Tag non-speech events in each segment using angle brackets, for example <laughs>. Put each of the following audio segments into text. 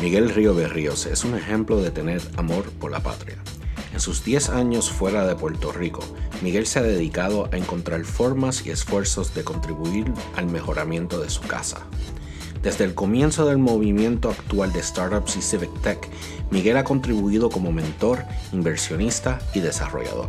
Miguel Río Berríos es un ejemplo de tener amor por la patria. En sus 10 años fuera de Puerto Rico, Miguel se ha dedicado a encontrar formas y esfuerzos de contribuir al mejoramiento de su casa. Desde el comienzo del movimiento actual de startups y civic tech, Miguel ha contribuido como mentor, inversionista y desarrollador.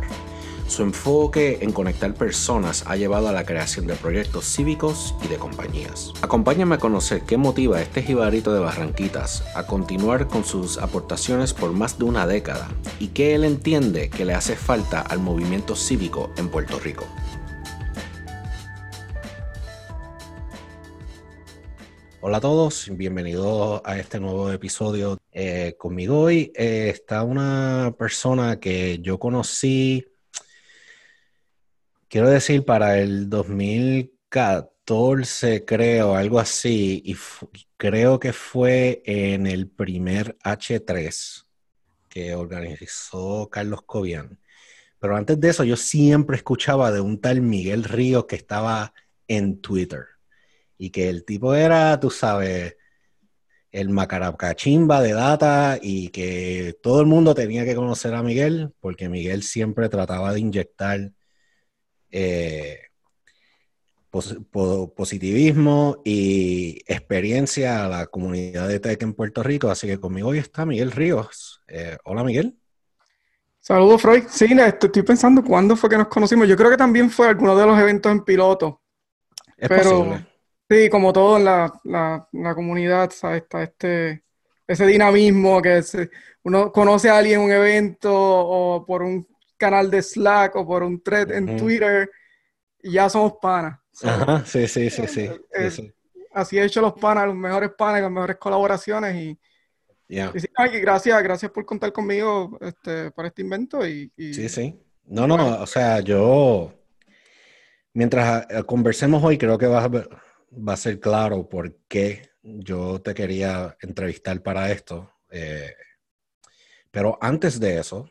Su enfoque en conectar personas ha llevado a la creación de proyectos cívicos y de compañías. Acompáñame a conocer qué motiva a este jibarito de Barranquitas a continuar con sus aportaciones por más de una década y qué él entiende que le hace falta al movimiento cívico en Puerto Rico. Hola a todos, bienvenidos a este nuevo episodio. Eh, conmigo hoy eh, está una persona que yo conocí quiero decir, para el 2014, creo, algo así, y creo que fue en el primer H3 que organizó Carlos Cobian. Pero antes de eso, yo siempre escuchaba de un tal Miguel Ríos que estaba en Twitter. Y que el tipo era, tú sabes, el macaracachimba de data y que todo el mundo tenía que conocer a Miguel porque Miguel siempre trataba de inyectar eh, positivismo y experiencia a la comunidad de tech en Puerto Rico. Así que conmigo hoy está Miguel Ríos. Eh, hola, Miguel. Saludos, Freud. Sí, estoy pensando cuándo fue que nos conocimos. Yo creo que también fue alguno de los eventos en piloto. Es pero, Sí, como todo en la, la, comunidad, ¿sabes? Está este, ese dinamismo que uno conoce a alguien en un evento o por un canal de Slack o por un thread en Twitter y ya somos panas. Ajá, sí, sí, sí, sí, eh, Así he hecho los panas, los mejores panas, las mejores colaboraciones y, gracias, gracias por contar conmigo este, para este invento y, Sí, sí. No, no, o sea, yo mientras eh, conversemos hoy creo que va a, va a ser claro por qué yo te quería entrevistar para esto. Eh, pero antes de eso,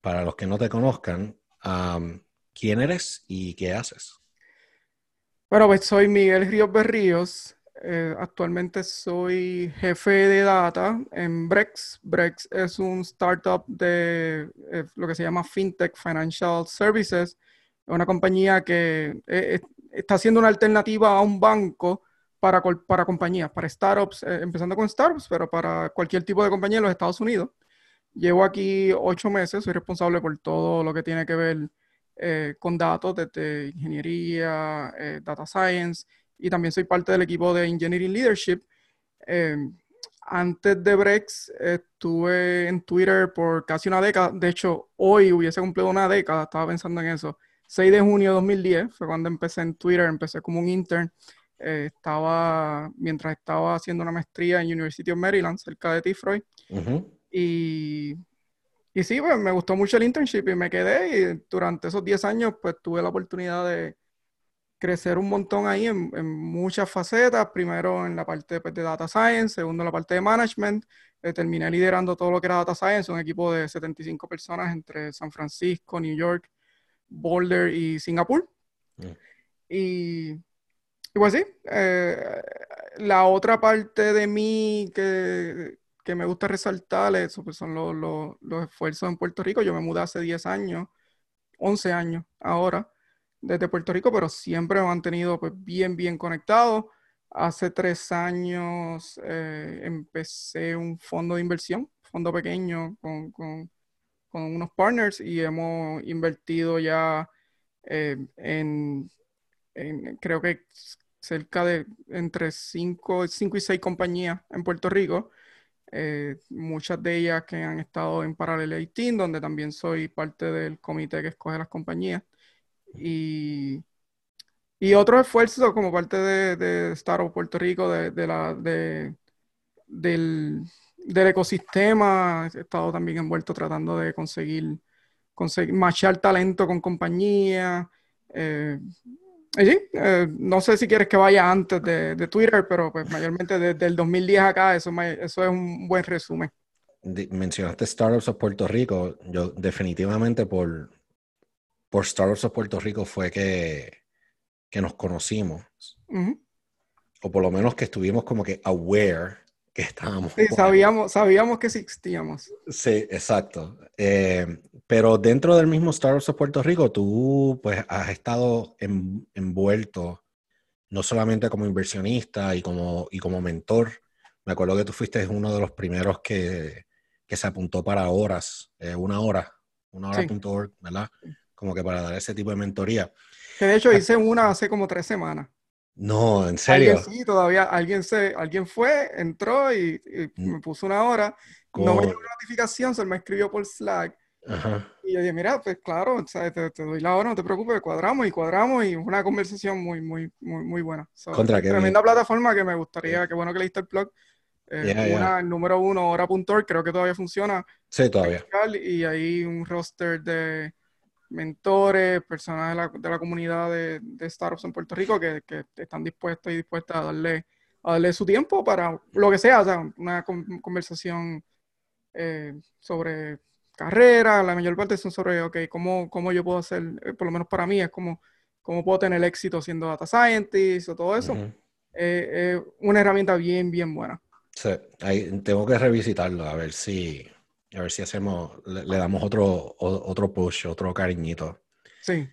para los que no te conozcan, ¿quién eres y qué haces? Bueno, pues soy Miguel Ríos Berríos. Eh, actualmente soy jefe de data en Brex. Brex es un startup de eh, lo que se llama FinTech Financial Services, una compañía que eh, está haciendo una alternativa a un banco para, para compañías, para startups, empezando con startups, pero para cualquier tipo de compañía en los Estados Unidos. Llevo aquí ocho meses, soy responsable por todo lo que tiene que ver eh, con datos, desde ingeniería, eh, data science, y también soy parte del equipo de Engineering Leadership. Em, antes de Brex estuve en Twitter por casi una década, de hecho hoy hubiese cumplido una década, estaba pensando en eso. 6 de junio de 2010 fue cuando empecé en Twitter, empecé como un intern. Eh, estaba, mientras estaba haciendo una maestría en University of Maryland, cerca de Tifroy. Y, y sí, pues me gustó mucho el internship y me quedé y durante esos 10 años pues tuve la oportunidad de crecer un montón ahí en, muchas facetas, primero en la parte pues, de data science, segundo en la parte de management, eh, terminé liderando todo lo que era data science, un equipo de 75 personas entre San Francisco, New York, Boulder y Singapur. Mm. Y, y, pues sí, eh, la otra parte de mí que, que me gusta resaltar eso, pues son los, esfuerzos en Puerto Rico. Yo me mudé hace 10 años, 11 años ahora, desde Puerto Rico, pero siempre me han mantenido pues, bien, bien conectado. Hace tres años eh, empecé un fondo de inversión, fondo pequeño con, unos partners y hemos invertido ya eh, en, creo que cerca de entre 5 y 6 compañías en Puerto Rico eh, muchas de ellas que han estado en Parallel 18, donde también soy parte del comité que escoge las compañías. Y, y otros esfuerzos como parte de, de Startup Puerto Rico, de, la, de, del, del, ecosistema. He estado también envuelto tratando de conseguir, conseguir machar talento con compañías. Eh, Sí, eh, no sé si quieres que vaya antes de, Twitter, pero pues mayormente desde el 2010 acá, eso, eso es un buen resumen. mencionaste Startups of Puerto Rico, yo definitivamente por, por Startups of Puerto Rico fue que, que nos conocimos, o por lo menos que estuvimos como que aware que estábamos. Sí, sabíamos, sabíamos que existíamos. Sí, exacto. Eh, pero dentro del mismo Startups de Puerto Rico, tú pues has estado envuelto no solamente como inversionista y como, y como mentor. Me acuerdo que tú fuiste uno de los primeros que, que se apuntó para horas, eh, una hora, una hora.org, ¿verdad? Como que para dar ese tipo de mentoría. Que de hecho ah. hice una hace como tres semanas. No, en serio. sí, todavía alguien se, alguien fue, entró y, mm. me puso una hora. No me llegó una notificación, se me escribió por Slack. Y yo dije, mira, pues claro, te, doy la hora, no te preocupes, cuadramos y cuadramos y una conversación muy, muy, muy, muy buena. Contra Tremenda plataforma que me gustaría, qué bueno que leíste el blog. Eh, una, el número uno, hora.org, creo que todavía funciona. Sí, todavía. Y hay un roster de mentores, personas de la, de la comunidad de, de, startups en Puerto Rico que, que, están dispuestos y dispuestas a darle, a darle su tiempo para lo que sea, o sea, una conversación eh, sobre carrera, la mayor parte son sobre, ok, ¿cómo, cómo yo puedo hacer, eh, por lo menos para mí, es como, cómo puedo tener éxito siendo data scientist o todo eso. Es una herramienta bien, bien buena. Sí, ahí tengo que revisitarlo a ver si, a ver si hacemos, le, damos otro, otro push, otro cariñito. Sí.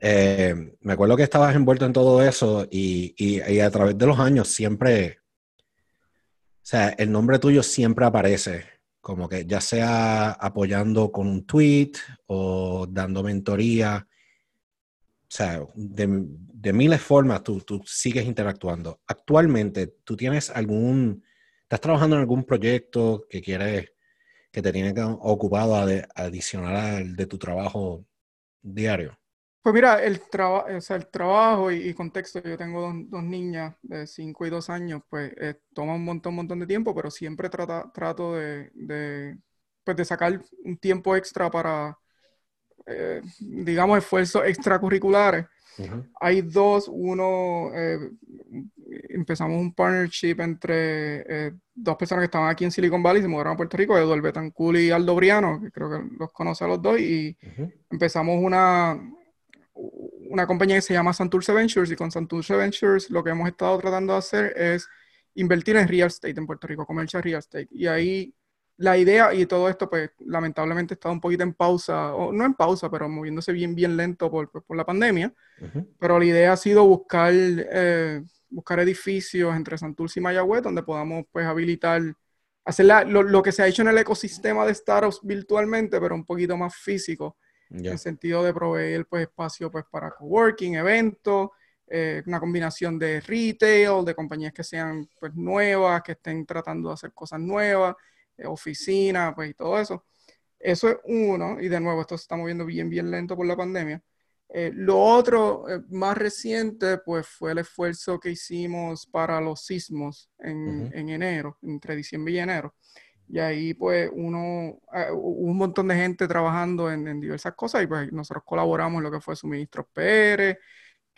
Eh, me acuerdo que estabas envuelto en todo eso y, y, a través de los años siempre, o sea, el nombre tuyo siempre aparece, como que ya sea apoyando con un tweet o dando mentoría. O sea, de, de miles formas tú, tú, sigues interactuando. Actualmente, ¿tú tienes algún, estás trabajando en algún proyecto que quieres que te tiene ocupado adicional de tu trabajo diario? Pues mira, el, el trabajo y, contexto, yo tengo dos, niñas de 5 y 2 años, pues eh, toma un montón, un montón de tiempo, pero siempre trata, trato de, de, pues, de sacar un tiempo extra para, eh, digamos, esfuerzos extracurriculares. Hay dos, uno, eh, empezamos un partnership entre eh, dos personas que estaban aquí en Silicon Valley, se mudaron a Puerto Rico, Eduardo Betancourt y Aldo Briano, que creo que los conoce a los dos, y empezamos una, una compañía que se llama Santurce Ventures, y con Santurce Ventures lo que hemos estado tratando de hacer es invertir en real estate en Puerto Rico, commercial real estate, y ahí la idea y todo esto, pues lamentablemente está un poquito en pausa, o no en pausa, pero moviéndose bien, bien lento por, por la pandemia. Pero la idea ha sido buscar, eh, buscar edificios entre Santurce y Mayagüez donde podamos pues habilitar, hacer lo, lo, que se ha hecho en el ecosistema de startups virtualmente, pero un poquito más físico, en el sentido de proveer pues espacio pues para coworking, eventos, eh, una combinación de retail, de compañías que sean pues nuevas, que estén tratando de hacer cosas nuevas eh, oficina, pues y todo eso. Eso es uno, y de nuevo, esto se está moviendo bien, bien lento por la pandemia. Eh, lo otro eh, más reciente, pues fue el esfuerzo que hicimos para los sismos en, en enero, entre diciembre y enero. Y ahí, pues, uno, un montón de gente trabajando en, en, diversas cosas y pues nosotros colaboramos en lo que fue suministros PR,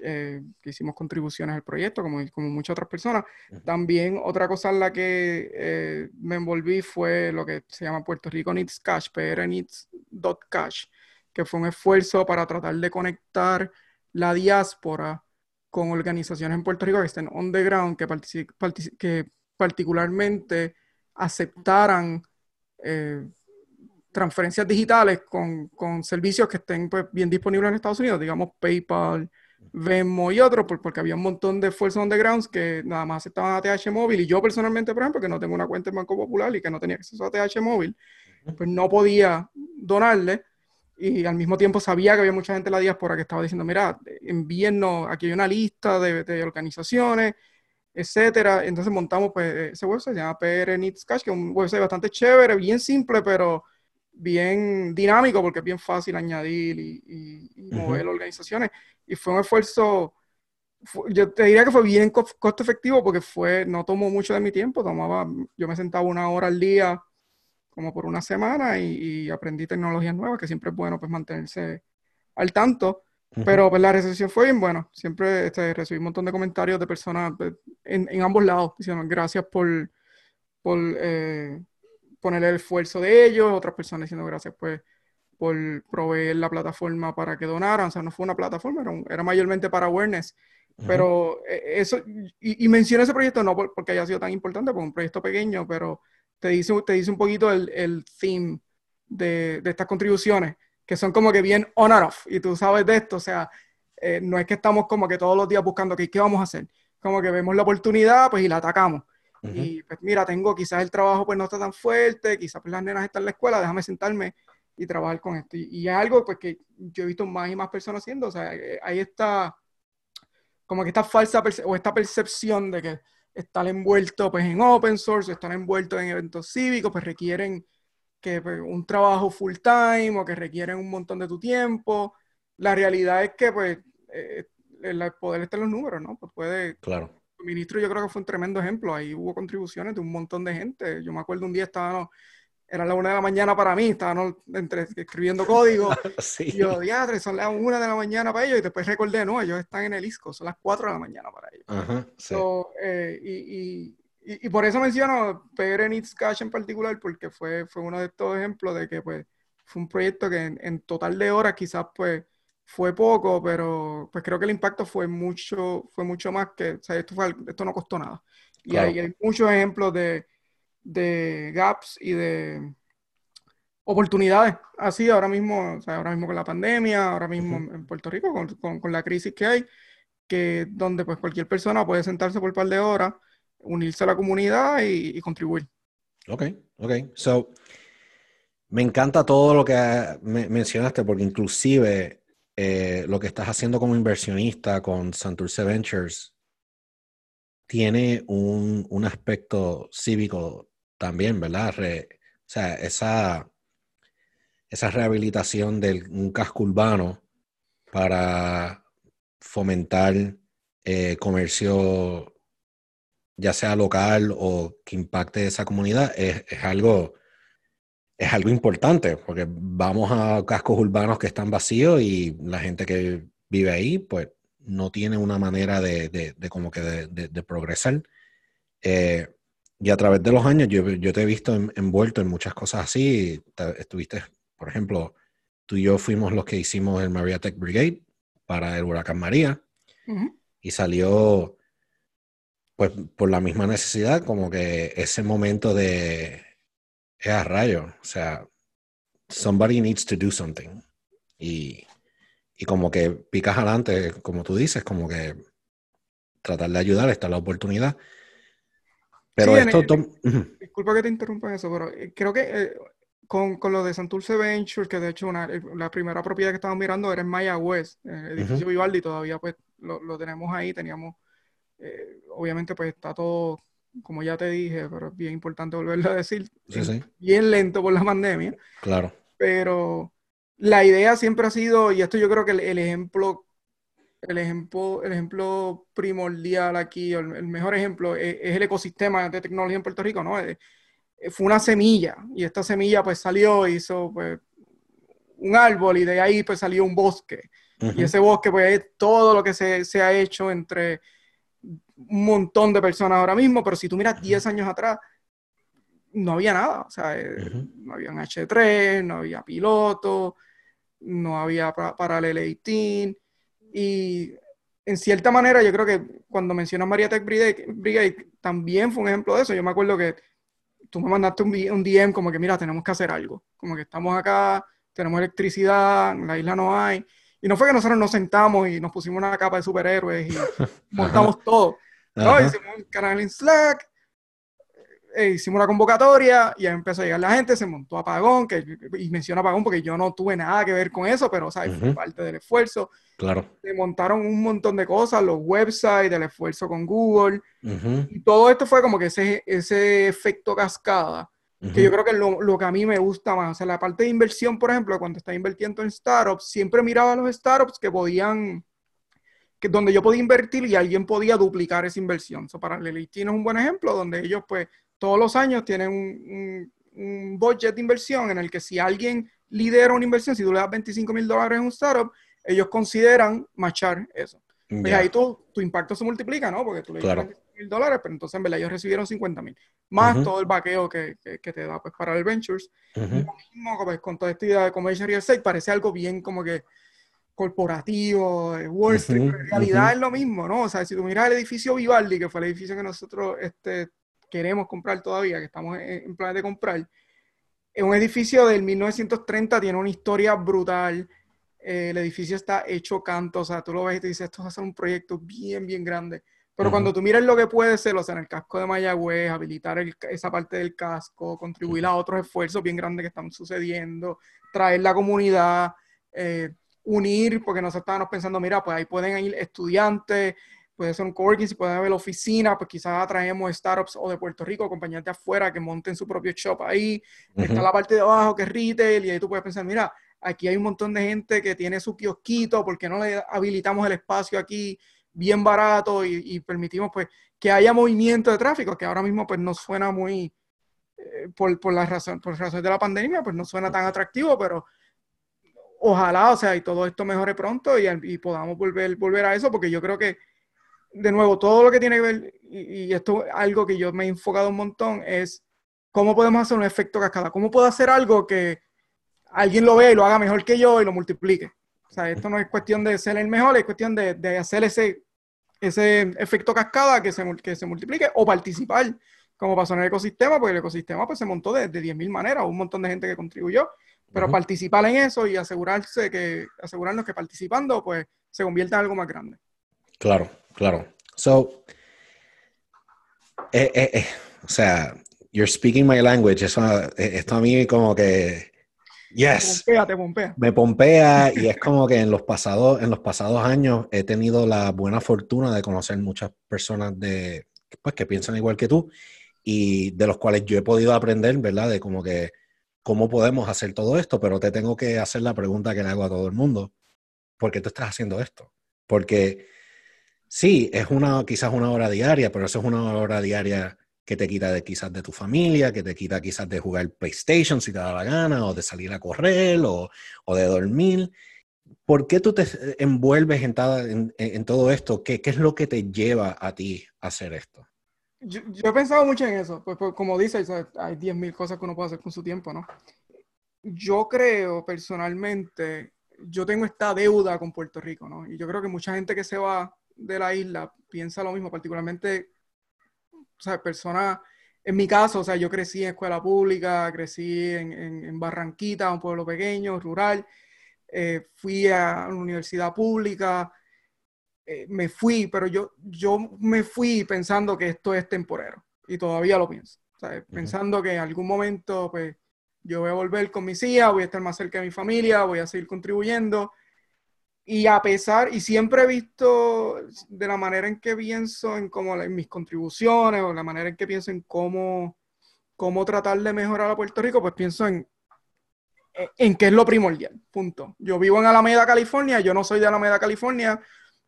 eh, que hicimos contribuciones al proyecto, como, como muchas otras personas. También otra cosa en la que eh, me envolví fue lo que se llama Puerto Rico Needs Cash, PR Needs.cash, que fue un esfuerzo para tratar de conectar la diáspora con organizaciones en Puerto Rico que estén on the ground, que, particularmente aceptaran eh, transferencias digitales con, servicios que estén pues, bien disponibles en Estados Unidos, digamos PayPal, Venmo y otros, porque había un montón de on undergrounds que nada más estaban ATH móvil. Y yo personalmente, por ejemplo, que no tengo una cuenta en Banco Popular y que no tenía acceso a ATH móvil, pues no podía donarle y al mismo tiempo sabía que había mucha gente en la diáspora que estaba diciendo, mira, envíennos, aquí hay una lista de, de organizaciones, etcétera. Entonces montamos pues, ese website, se llama PR Needs Cash, que es un website bastante chévere, bien simple, pero bien dinámico porque es bien fácil añadir y, mover organizaciones. Y fue un esfuerzo, yo te diría que fue bien costo efectivo porque fue, no tomó mucho de mi tiempo, tomaba, yo me sentaba una hora al día como por una semana y, aprendí tecnologías nuevas, que siempre es bueno pues mantenerse al tanto. Pero pues la recepción fue bien buena. Siempre este, recibí un montón de comentarios de personas en, en, ambos lados diciendo gracias por, por eh, poner el esfuerzo de ellos, otras personas diciendo gracias pues por proveer la plataforma para que donaran. O sea, no fue una plataforma, era, era mayormente para awareness. Pero eh, eso, y, y, menciono ese proyecto no porque haya sido tan importante, porque un proyecto pequeño, pero te dice, te dice un poquito el, el theme de, de estas contribuciones que son como que bien on and off, y tú sabes de esto, o sea, eh, no es que estamos como que todos los días buscando qué vamos a hacer, como que vemos la oportunidad, pues y la atacamos. Y pues mira, tengo quizás el trabajo pues no está tan fuerte, quizás pues las nenas están en la escuela, déjame sentarme y trabajar con esto. Y, es algo pues que yo he visto más y más personas haciendo, o sea, eh, ahí está como que esta falsa o esta percepción de que estar envuelto pues en open source, estar envuelto en eventos cívicos, pues requieren que pues, un trabajo full time o que requieren un montón de tu tiempo. La realidad es que, pues, eh, el poder está en los números, ¿no? Pues puede... Claro. El ministro yo creo que fue un tremendo ejemplo. Ahí hubo contribuciones de un montón de gente. Yo me acuerdo un día estábamos, era la una de la mañana para mí, estábamos entre, escribiendo código. <laughs> sí. Y yo, diadre, son las una de la mañana para ellos. Y después recordé, no, ellos están en el ISCO, son las cuatro de la mañana para ellos. Ajá, sí. Eh, y, y, por eso menciono PR Needs Cash en particular, porque fue, fue uno de estos ejemplos de que pues, fue un proyecto que en, total de horas quizás pues, fue poco, pero pues creo que el impacto fue mucho, fue mucho más que, o sea, esto, fue, esto no costó nada. Y hay, muchos ejemplos de, de gaps y de oportunidades así ahora mismo, o sea, ahora mismo con la pandemia, ahora mismo en Puerto Rico con, con, con, la crisis que hay, que donde pues cualquier persona puede sentarse por un par de horas unirse a la comunidad y, contribuir. Ok, ok. So, me encanta todo lo que mencionaste porque inclusive eh, lo que estás haciendo como inversionista con Santurce Ventures tiene un, un aspecto cívico también, ¿verdad? o sea, esa, esa rehabilitación de un casco urbano para fomentar eh, comercio ya sea local o que impacte esa comunidad, es, algo, es algo importante, porque vamos a cascos urbanos que están vacíos y la gente que vive ahí, pues no tiene una manera de, de, como que de, progresar. Eh, y a través de los años yo, yo te he visto envuelto en muchas cosas así. Estuviste, por ejemplo, tú y yo fuimos los que hicimos el Maria Tech Brigade para el huracán María y salió pues por la misma necesidad, como que ese momento de, es a rayo, o sea, somebody needs to do something. Y, y como que picas adelante, como tú dices, como que tratar de ayudar, está la oportunidad. Pero esto... disculpa que te interrumpa eso, pero eh, creo que eh, con, con, lo de Santurce Ventures, que de hecho una, eh, la primera propiedad que estamos mirando era en Mayagüez, el edificio Vivaldi, todavía pues lo, lo tenemos ahí, teníamos eh, obviamente pues está todo, como ya te dije, pero es bien importante volverlo a decir, bien lento por la pandemia. Claro. Pero la idea siempre ha sido, y esto yo creo que el, ejemplo, el ejemplo, el ejemplo primordial aquí, el, el mejor ejemplo es, el ecosistema de tecnología en Puerto Rico, ¿no? Eh, eh, fue una semilla, y esta semilla pues salió, hizo pues un árbol, y de ahí pues salió un bosque. Y ese bosque pues es todo lo que se, se ha hecho entre un montón de personas ahora mismo, pero si tú miras 10 años atrás, no había nada. O sea, eh, no había un H3, no había piloto, no había paralel 18. Y en cierta manera, yo creo que cuando mencionas María Tech Brigade, también fue un ejemplo de eso. Yo me acuerdo que tú me mandaste un, un DM como que, mira, tenemos que hacer algo. Como que estamos acá, tenemos electricidad, en la isla no hay. Y no fue que nosotros nos sentamos y nos pusimos una capa de superhéroes y <laughs> montamos todo. No, hicimos un canal en Slack, eh, hicimos una convocatoria y ahí empezó a llegar la gente, se montó Apagón, que, y menciono Apagón porque yo no tuve nada que ver con eso, pero ¿sabes? fue parte del esfuerzo. Claro. Se montaron un montón de cosas, los websites, el esfuerzo con Google, y todo esto fue como que ese, ese efecto cascada que yo creo que lo, lo, que a mí me gusta más. O sea, la parte de inversión, por ejemplo, cuando estaba invirtiendo en startups, siempre miraba a los startups que podían, que donde yo podía invertir y alguien podía duplicar esa inversión. So, para Lelitin es un buen ejemplo donde ellos, pues, todos los años tienen un, un, budget de inversión en el que si alguien lidera una inversión, si tú le das 25 mil dólares a un startup, ellos consideran machar eso. Pues ahí tu, tu impacto se multiplica, ¿no? Porque tú le claro. mil dólares, pero entonces en verdad ellos recibieron 50 mil. Más todo el vaqueo que, que, te da pues, para el Ventures. mismo, pues, con toda esta idea de Commercial Real Estate, parece algo bien como que corporativo, Wall Street, pero en realidad es lo mismo, ¿no? O sea, si tú miras el edificio Vivaldi, que fue el edificio que nosotros este, queremos comprar todavía, que estamos en, en plan de comprar, es un edificio del 1930, tiene una historia brutal eh, el edificio está hecho canto, o sea, tú lo ves y te dices, esto va a ser un proyecto bien, bien grande. Pero cuando tú miras lo que puede ser, o sea, en el casco de Mayagüez, habilitar esa parte del casco, contribuir a otros esfuerzos bien grandes que están sucediendo, traer la comunidad, eh, unir, porque nosotros estábamos pensando, mira, pues ahí pueden ir estudiantes, puede ser un coworking, si puede haber oficina, pues quizás atraemos startups o de Puerto Rico, compañías de afuera que monten su propio shop ahí. Está la parte de abajo que es retail y ahí tú puedes pensar, mira, Aquí hay un montón de gente que tiene su kiosquito, porque no le habilitamos el espacio aquí bien barato y, permitimos pues que haya movimiento de tráfico, que ahora mismo pues no suena muy, eh, por, por, la razón, por razones de la pandemia, pues no suena tan atractivo, pero ojalá, o sea, y todo esto mejore pronto y, y podamos volver, volver a eso, porque yo creo que, de nuevo, todo lo que tiene que ver, y, y esto es algo que yo me he enfocado un montón, es cómo podemos hacer un efecto cascada, cómo puedo hacer algo que alguien lo vea y lo haga mejor que yo y lo multiplique. O sea, esto no es cuestión de ser el mejor, es cuestión de, de hacer ese, ese efecto cascada que se, que se multiplique o participar, como pasó en el ecosistema, porque el ecosistema pues, se montó de, de 10.000 maneras, un montón de gente que contribuyó, pero participar en eso y asegurarse que, asegurarnos que participando pues se convierta en algo más grande. Claro, claro. So, eh, eh, eh, o sea, you're speaking my language, eso, esto a mí como que Yes. Me pompea y es como que en los pasados, en los pasados años he tenido la buena fortuna de conocer muchas personas de, pues, que piensan igual que tú y de los cuales yo he podido aprender, ¿verdad? De como que cómo podemos hacer todo esto, pero te tengo que hacer la pregunta que le hago a todo el mundo. ¿Por qué tú estás haciendo esto? Porque sí, es una, quizás una hora diaria, pero eso es una hora diaria que te quita de, quizás de tu familia, que te quita quizás de jugar PlayStation si te da la gana, o de salir a correr, o, o de dormir. ¿Por qué tú te envuelves en, en, todo esto? ¿Qué, ¿Qué, es lo que te lleva a ti a hacer esto? Yo, yo he pensado mucho en eso, pues, pues como dices, hay 10.000 cosas que uno puede hacer con su tiempo, ¿no? Yo creo personalmente, yo tengo esta deuda con Puerto Rico, ¿no? Y yo creo que mucha gente que se va de la isla piensa lo mismo, particularmente o sea, personas, en mi caso, o sea, yo crecí en escuela pública, crecí en, en, Barranquita, un pueblo pequeño, rural, eh, fui a una universidad pública, eh, me fui, pero yo, yo me fui pensando que esto es temporero y todavía lo pienso, o sea, pensando que en algún momento, pues, yo voy a volver con mis hijas, voy a estar más cerca de mi familia, voy a seguir contribuyendo y a pesar, y siempre he visto de la manera en que pienso en, cómo, en mis contribuciones o la manera en que pienso en cómo, cómo tratar de mejorar a Puerto Rico, pues pienso en, en qué es lo primordial, punto. Yo vivo en Alameda, California, yo no soy de Alameda, California,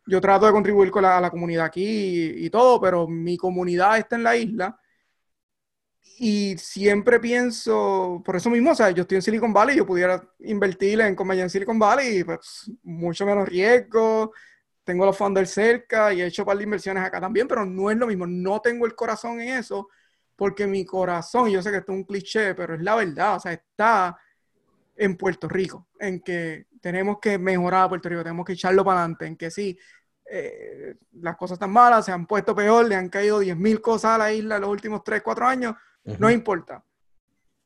yo trato de contribuir con la, comunidad aquí y, todo, pero mi comunidad está en la isla y siempre pienso, por eso mismo, o sea, yo estoy en Silicon Valley, yo pudiera invertir en compañía en Silicon Valley, pues mucho menos riesgo, tengo los fondos cerca y he hecho un par de inversiones acá también, pero no es lo mismo, no tengo el corazón en eso, porque mi corazón, yo sé que esto es un cliché, pero es la verdad, o sea, está en Puerto Rico, en que tenemos que mejorar a Puerto Rico, tenemos que echarlo para adelante, en que sí, eh, las cosas están malas, se han puesto peor, le han caído 10.000 cosas a la isla los últimos 3, 4 años, no importa.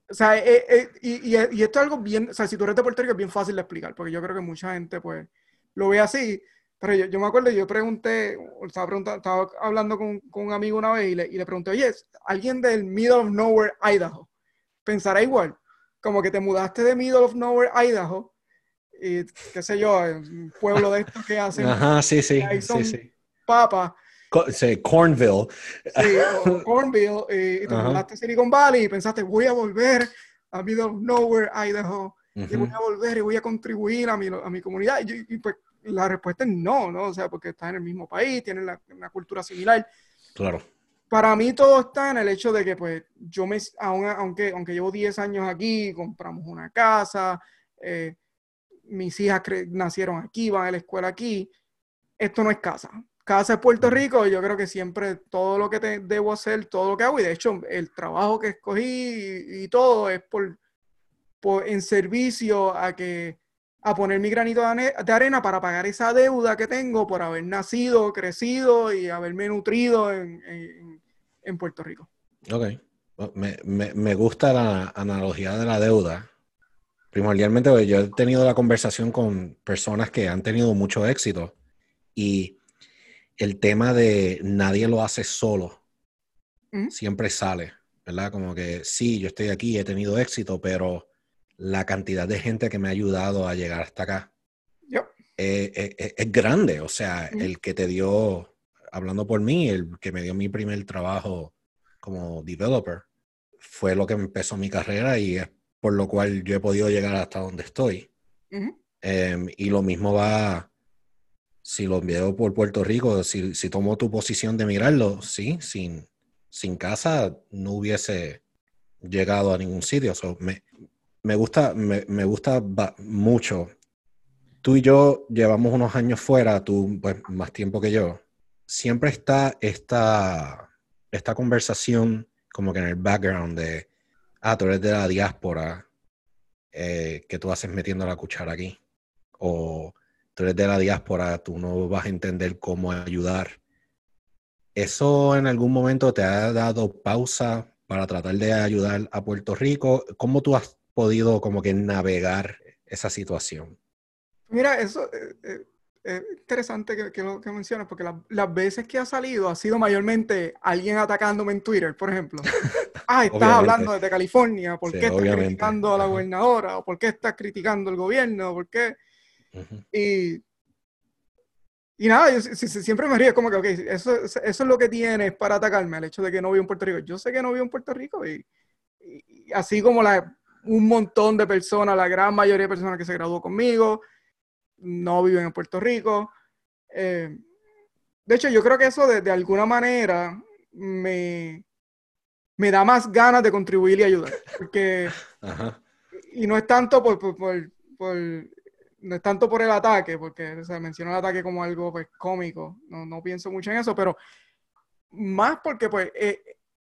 O sea, eh, eh, y, y, esto es algo bien, o sea, si tú eres de Puerto Rico es bien fácil de explicar, porque yo creo que mucha gente pues lo ve así, pero yo, yo me acuerdo, yo pregunté, estaba, preguntando, estaba hablando con, con, un amigo una vez y le, y le pregunté, oye, ¿alguien del Middle of Nowhere, Idaho? ¿Pensará igual? Como que te mudaste de Middle of Nowhere, Idaho, y qué sé yo, un pueblo de estos que hacen... Ajá, sí, sí, sí, sí. Papas Cornville. Sí, Cornville, y, te mudaste a Silicon Valley y pensaste, voy a volver a Middle of Nowhere, Idaho, y voy a volver y voy a contribuir a mi, a mi comunidad. Y, pues la respuesta es no, ¿no? O sea, porque estás en el mismo país, tienes la, una cultura similar. Claro. Para mí todo está en el hecho de que, pues, yo me, aunque, aunque llevo 10 años aquí, compramos una casa, eh, mis hijas nacieron aquí, van a la escuela aquí, esto no es casa. Casa es Puerto Rico, y yo creo que siempre todo lo que te, debo hacer, todo lo que hago, y de hecho el trabajo que escogí y, todo es por, por, en servicio a que a poner mi granito de arena para pagar esa deuda que tengo por haber nacido, crecido y haberme nutrido en, en, Puerto Rico. Ok. Me, me, me, gusta la analogía de la deuda. Primordialmente, pues, yo he tenido la conversación con personas que han tenido mucho éxito y el tema de nadie lo hace solo siempre sale, ¿verdad? Como que sí, yo estoy aquí, he tenido éxito, pero la cantidad de gente que me ha ayudado a llegar hasta acá es, grande. O sea, el que te dio, hablando por mí, el que me dio mi primer trabajo como developer, fue lo que empezó mi carrera y es por lo cual yo he podido llegar hasta donde estoy. Em, y lo mismo va, si lo envío por Puerto Rico, si, si tomo tu posición de mirarlo, sí, sin, sin casa no hubiese llegado a ningún sitio. me, me gusta, me, me gusta mucho. Tú y yo llevamos unos años fuera, tú pues, más tiempo que yo. Siempre está esta, esta conversación como que en el background de, ah, tú de la diáspora, eh, que tú haces metiendo la cuchara aquí. O tú eres de la diáspora, tú no vas a entender cómo ayudar. ¿Eso en algún momento te ha dado pausa para tratar de ayudar a Puerto Rico? ¿Cómo tú has podido como que navegar esa situación? Mira, eso es eh, eh, interesante que, que lo que mencionas, porque las veces que ha salido ha sido mayormente alguien atacándome en Twitter, por ejemplo. <laughs> ah, estás hablando desde California, ¿por qué estás criticando a la gobernadora? ¿O por qué estás criticando al gobierno? ¿Por qué? Y y nada, yo siempre me río, como que, ok, eso, eso es lo que tienes para atacarme, el hecho de que no vivo en Puerto Rico. Yo sé que no vivo en Puerto Rico y, y así como la, un montón de personas, la gran mayoría de personas que se graduó conmigo, no viven en Puerto Rico. Eh, de hecho, yo creo que eso de, alguna manera me, me, da más ganas de contribuir y ayudar. Porque, <laughs> Y no es tanto por, por, no es tanto por el ataque, porque se menciona el ataque como algo pues, cómico, no, no, pienso mucho en eso, pero más porque pues eh,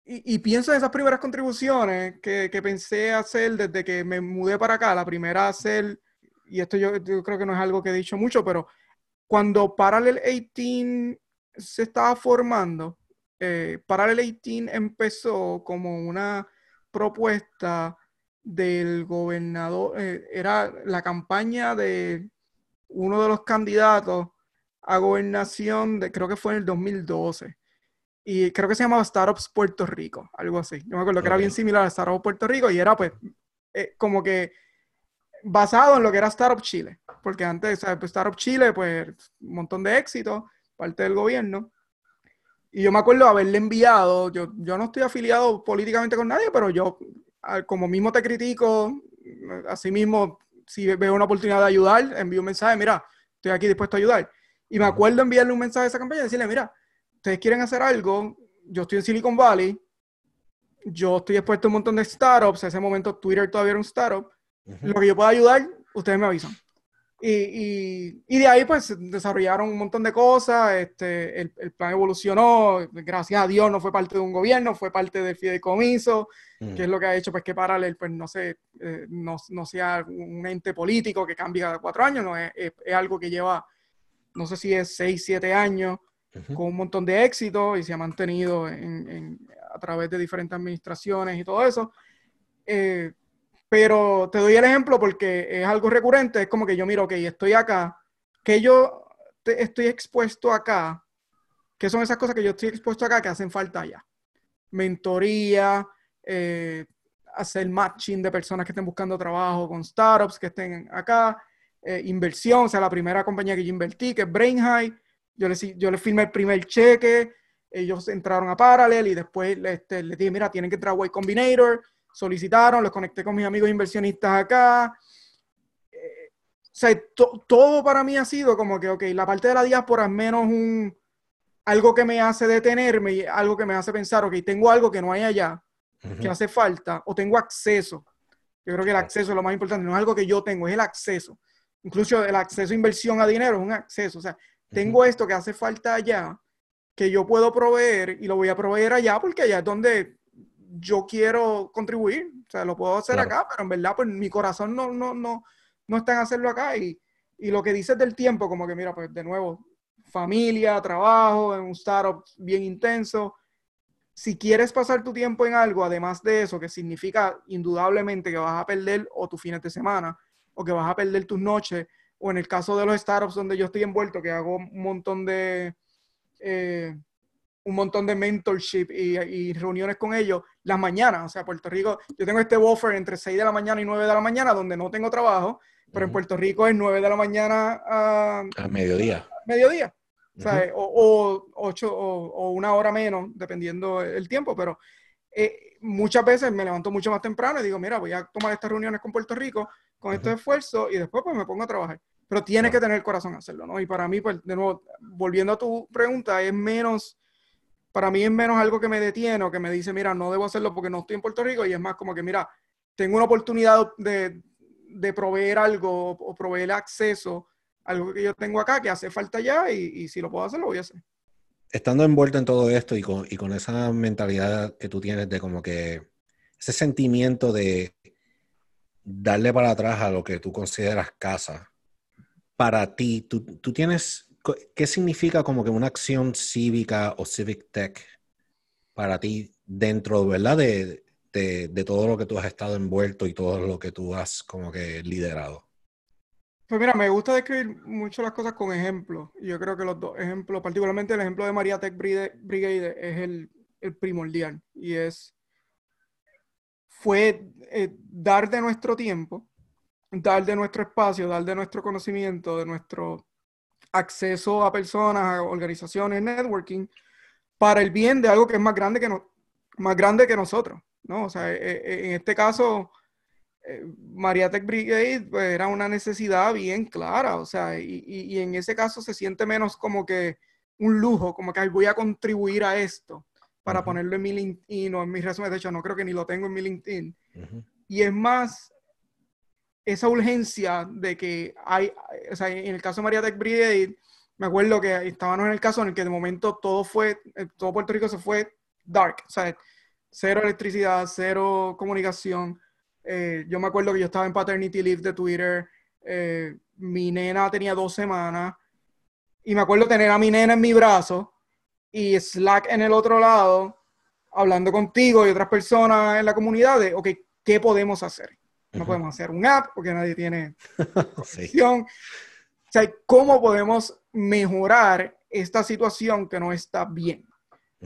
y, pienso en esas primeras contribuciones que, que, pensé hacer desde que me mudé para acá. La primera hacer, y esto yo, creo que no es algo que he dicho mucho, pero cuando Parallel 18 se estaba formando, eh, Parallel 18 empezó como una propuesta del gobernador, eh, era la campaña de uno de los candidatos a gobernación, de, creo que fue en el 2012 y creo que se llamaba Startups Puerto Rico, algo así. Yo me acuerdo que era bien similar a Startups Puerto Rico y era pues eh, como que basado en lo que era Startup Chile, porque antes, ¿sabes? Pues, Startup Chile, pues un montón de éxito, parte del gobierno. Y yo me acuerdo haberle enviado, yo, yo no estoy afiliado políticamente con nadie, pero yo, como mismo te critico, así mismo, si veo una oportunidad de ayudar, envío un mensaje, mira, estoy aquí dispuesto a ayudar. Y me acuerdo enviarle un mensaje a esa campaña y decirle, mira, ustedes quieren hacer algo, yo estoy en Silicon Valley, yo estoy expuesto a un montón de startups, en ese momento Twitter todavía era un startup, lo que yo pueda ayudar, ustedes me avisan. Y, y, de ahí pues desarrollaron un montón de cosas, este, el, el, plan evolucionó, gracias a Dios no fue parte de un gobierno, fue parte del fideicomiso, que es lo que ha hecho pues que Parallel pues no, sé, eh, no, no, sea un ente político que cambia cada cuatro años, no, es, es, algo que lleva, no sé si es seis, siete años, con un montón de éxito y se ha mantenido a través de diferentes administraciones y todo eso. Eh, pero te doy el ejemplo porque es algo recurrente, es como que yo miro, ok, estoy acá, que yo estoy expuesto acá, que son esas cosas que yo estoy expuesto acá que hacen falta allá. Mentoría, eh, hacer matching de personas que estén buscando trabajo con startups que estén acá, eh, inversión, o sea, la primera compañía que yo invertí, que es Brain High, yo le, yo le firmé el primer cheque, ellos entraron a Parallel y después este, les dije, mira, tienen que entrar a Y Combinator, solicitaron, los conecté con mis amigos inversionistas acá. Eh, o sea, todo para mí ha sido como que, ok, la parte de la diáspora es menos un, algo que me hace detenerme y algo que me hace pensar, ok, tengo algo que no hay allá, que hace falta, o tengo acceso. Yo creo que el acceso es lo más importante, no es algo que yo tengo, es el acceso. incluso el acceso a inversión a dinero es un acceso. O sea, tengo esto que hace falta allá, que yo puedo proveer y lo voy a proveer allá porque allá es donde yo quiero contribuir. O sea, lo puedo hacer acá, pero en verdad, pues mi corazón no, no, no, no está en hacerlo acá. Y, y lo que dices del tiempo, como que mira, pues de nuevo, familia, trabajo, en un startup bien intenso. Si quieres pasar tu tiempo en algo, además de eso, que significa indudablemente que vas a perder o tus fines de semana, o que vas a perder tus noches, o en el caso de los startups donde yo estoy envuelto, que hago un montón de, eh, un montón de mentorship y, reuniones con ellos, las mañanas, o sea, Puerto Rico, yo tengo este buffer entre 6 de la mañana y 9 de la mañana donde no tengo trabajo, pero en Puerto Rico es 9 de la mañana a, a mediodía. Mediodía. o, ocho, o, una hora menos, dependiendo el tiempo, pero eh, muchas veces me levanto mucho más temprano y digo, mira, voy a tomar estas reuniones con Puerto Rico, con estos esfuerzos y después pues me pongo a trabajar. Pero tienes que tener el corazón a hacerlo, ¿no? Y para mí, pues, de nuevo, volviendo a tu pregunta, es menos, para mí es menos algo que me detiene o que me dice, mira, no debo hacerlo porque no estoy en Puerto Rico y es más como que, mira, tengo una oportunidad de, de proveer algo o proveer acceso a algo que yo tengo acá que hace falta ya y, si lo puedo hacer, lo voy a hacer. Estando envuelto en todo esto y con, y con esa mentalidad que tú tienes de como que ese sentimiento de darle para atrás a lo que tú consideras casa, para ti, tú, tú tienes, ¿qué significa como que una acción cívica o civic tech para ti dentro, ¿verdad? De, de, todo lo que tú has estado envuelto y todo lo que tú has como que liderado? Pues mira, me gusta describir mucho las cosas con ejemplos. Yo creo que los dos ejemplos, particularmente el ejemplo de María Tech Brigade, es el, el, primordial y es, fue eh, dar de nuestro tiempo, dar de nuestro espacio, dar de nuestro conocimiento, de nuestro acceso a personas, a organizaciones, networking, para el bien de algo que es más grande que, no, más grande que nosotros. ¿no? O sea, eh, eh, en este caso, eh, María Tech Brigade pues, era una necesidad bien clara, o sea, y, en ese caso se siente menos como que un lujo, como que voy a contribuir a esto para ponerlo en mi LinkedIn o en mi resumen, de hecho no creo que ni lo tengo en mi LinkedIn, y es más esa urgencia de que hay, o sea, en el caso de María Tech Brigade, me acuerdo que estábamos en el caso en el que de momento todo fue, todo Puerto Rico se fue dark, o sea, cero electricidad, cero comunicación. Eh, yo me acuerdo que yo estaba en paternity leave de Twitter, eh, mi nena tenía dos semanas y me acuerdo tener a mi nena en mi brazo y Slack en el otro lado, hablando contigo y otras personas en la comunidad de, ok, ¿qué podemos hacer? No podemos hacer un app porque nadie tiene <laughs> opción. O sea, ¿cómo podemos mejorar esta situación que no está bien?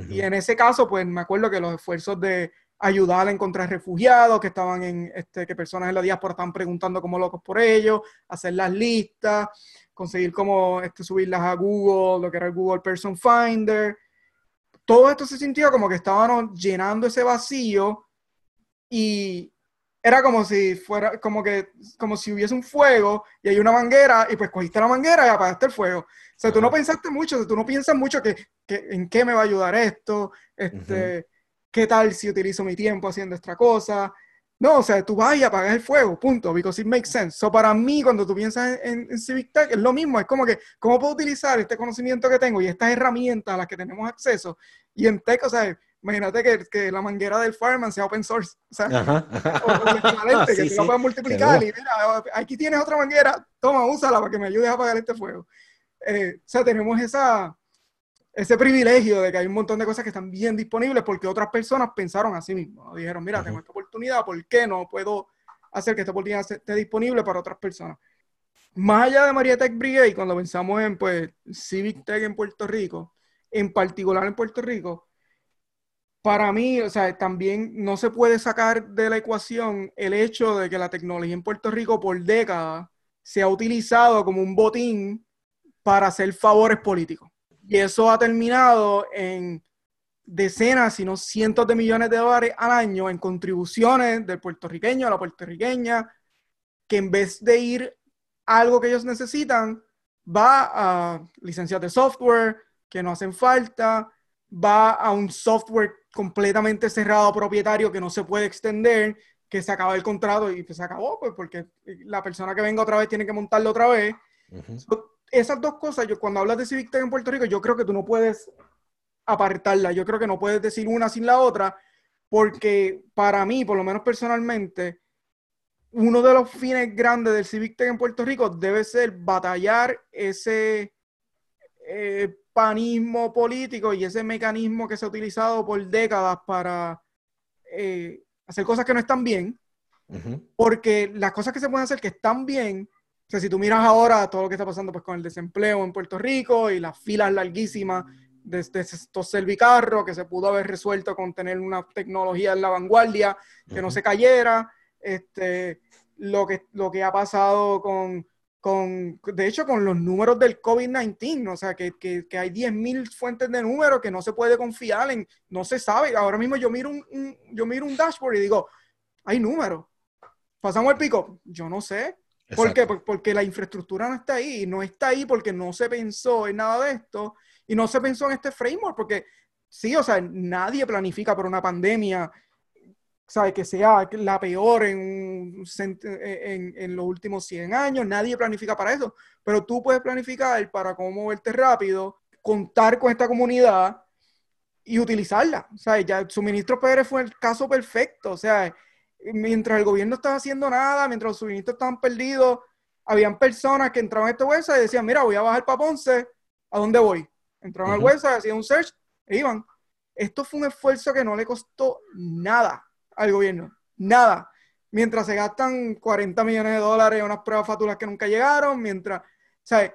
Y en ese caso, pues me acuerdo que los esfuerzos de ayudar a encontrar refugiados que estaban en, este, que personas en la diáspora estaban preguntando como locos por ellos, hacer las listas, conseguir cómo este, subirlas a Google, lo que era el Google Person Finder. Todo esto se sintió como que estaban llenando ese vacío y era como si fuera, como que, como si hubiese un fuego y hay una manguera y pues cogiste la manguera y apagaste el fuego. O sea, tú no pensaste mucho, tú no piensas mucho que, en qué me va a ayudar esto, este, qué tal si utilizo mi tiempo haciendo esta cosa. No, o sea, tú vas y apagas el fuego, punto, because it makes sense. So, para mí, cuando tú piensas en, en, Civic Tech, es lo mismo, es como que, ¿cómo puedo utilizar este conocimiento que tengo y estas herramientas a las que tenemos acceso? Y en Tech, o sea, imagínate que, que, la manguera del Fireman sea open source, o sea, O, equivalente, <laughs> que tú la puedas multiplicar y mira, aquí tienes otra manguera, toma, úsala para que me ayudes a apagar este fuego. Eh, o sea, tenemos esa, ese privilegio de que hay un montón de cosas que están bien disponibles porque otras personas pensaron así mismo. Dijeron, mira, tengo esta oportunidad, ¿por qué no puedo hacer que esta oportunidad esté disponible para otras personas? Más allá de María Tech Brigade, cuando pensamos en pues, Civic Tech en Puerto Rico, en particular en Puerto Rico, para mí, o sea, también no se puede sacar de la ecuación el hecho de que la tecnología en Puerto Rico por décadas se ha utilizado como un botín para hacer favores políticos. Y eso ha terminado en decenas, si no cientos de millones de dólares al año en contribuciones del puertorriqueño a la puertorriqueña, que en vez de ir a algo que ellos necesitan, va a licencias de software que no hacen falta, va a un software completamente cerrado propietario que no se puede extender que se acaba el contrato y pues se acabó, pues porque la persona que venga otra vez tiene que montarlo otra vez. esas dos cosas, yo cuando hablas de Civic Tech en Puerto Rico, yo creo que tú no puedes apartarla. Yo creo que no puedes decir una sin la otra, porque para mí, por lo menos personalmente, uno de los fines grandes del Civic Tech en Puerto Rico debe ser batallar ese eh, panismo político y ese mecanismo que se ha utilizado por décadas para eh, hacer cosas que no están bien, porque las cosas que se pueden hacer que están bien, o sea, si tú miras ahora todo lo que está pasando pues, con el desempleo en Puerto Rico y las filas larguísimas de, estos servicarros que se pudo haber resuelto con tener una tecnología en la vanguardia que no se cayera, este, lo, que, lo que ha pasado con, con, de hecho, con los números del COVID-19, o sea, que, que, que hay 10.000 fuentes de números que no se puede confiar en, no se sabe. Ahora mismo yo miro un, yo miro un dashboard y digo, hay números. Pasamos el pico, yo no sé. ¿Por qué? Porque la infraestructura no está ahí, no está ahí porque no se pensó en nada de esto y no se pensó en este framework, porque sí, o sea, nadie planifica por una pandemia ¿sabe? que sea la peor en, en, los últimos 100 años, nadie planifica para eso, pero tú puedes planificar para cómo moverte rápido, contar con esta comunidad y utilizarla. O sea, ya el suministro PR fue el caso perfecto, o sea, mientras el gobierno estaba haciendo nada, mientras los suministros estaban perdidos, habían personas que entraban a esta website y decían, mira, voy a bajar para Ponce, ¿a dónde voy? Entraban al website, hacían un search e iban. Esto fue un esfuerzo que no le costó nada al gobierno. Nada. Mientras se gastan 40 millones de dólares en unas pruebas fatulas que nunca llegaron, mientras, ¿sabes?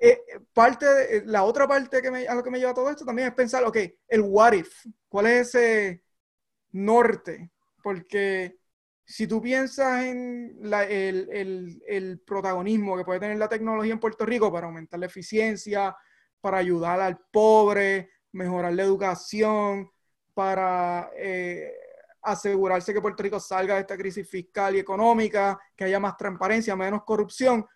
Eh, parte eh, la otra parte que me, a lo que me lleva todo esto también es pensar, ok, el what if, ¿cuál es ese norte? Porque si tú piensas en el, el, el, protagonismo que puede tener la tecnología en Puerto Rico para aumentar la eficiencia, para ayudar al pobre, mejorar la educación, para eh, asegurarse que Puerto Rico salga de esta crisis fiscal y económica, que haya más transparencia, menos corrupción,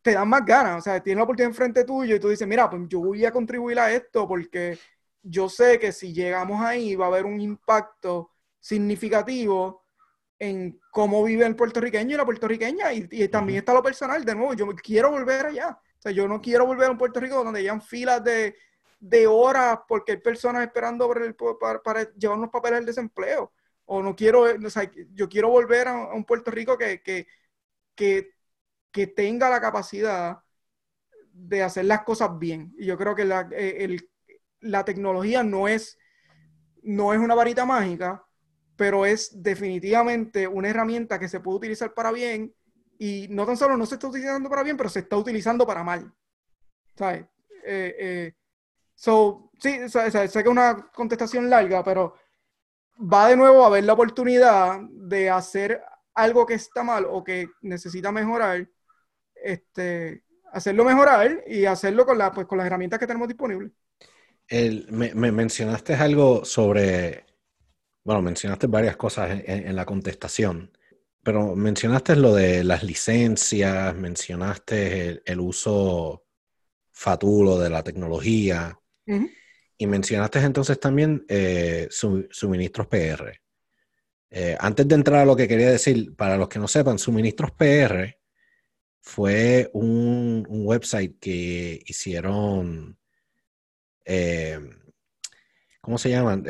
te dan más ganas. O sea, tienes la oportunidad enfrente tuyo y tú dices, mira, pues yo voy a contribuir a esto porque yo sé que si llegamos ahí va a haber un impacto significativo en cómo vive el puertorriqueño y la puertorriqueña. Y, también está lo personal, de nuevo, yo quiero volver allá. O sea, yo no quiero volver a un Puerto Rico donde hayan filas de, de horas porque hay personas esperando para, para, llevar unos papeles del desempleo. O no quiero, o sea, yo quiero volver a, un Puerto Rico que, que, que, que, tenga la capacidad de hacer las cosas bien. Y yo creo que la, eh, el, la tecnología no es, no es una varita mágica, pero es definitivamente una herramienta que se puede utilizar para bien y no tan solo no se está utilizando para bien, pero se está utilizando para mal. ¿Sabes? Eh, eh, So, sí, sé que es una contestación larga, pero va de nuevo a ver la oportunidad de hacer algo que está mal o que necesita mejorar, este, hacerlo mejorar y hacerlo con, la, pues, con las herramientas que tenemos disponibles. me, mencionaste algo sobre, bueno, mencionaste varias cosas en, la contestación, pero mencionaste lo de las licencias, mencionaste el uso fatulo de la tecnología. Y mencionaste entonces también eh, suministros PR. Eh, antes de entrar a lo que quería decir, para los que no sepan, suministros PR fue un, website que hicieron, eh, ¿cómo se llaman?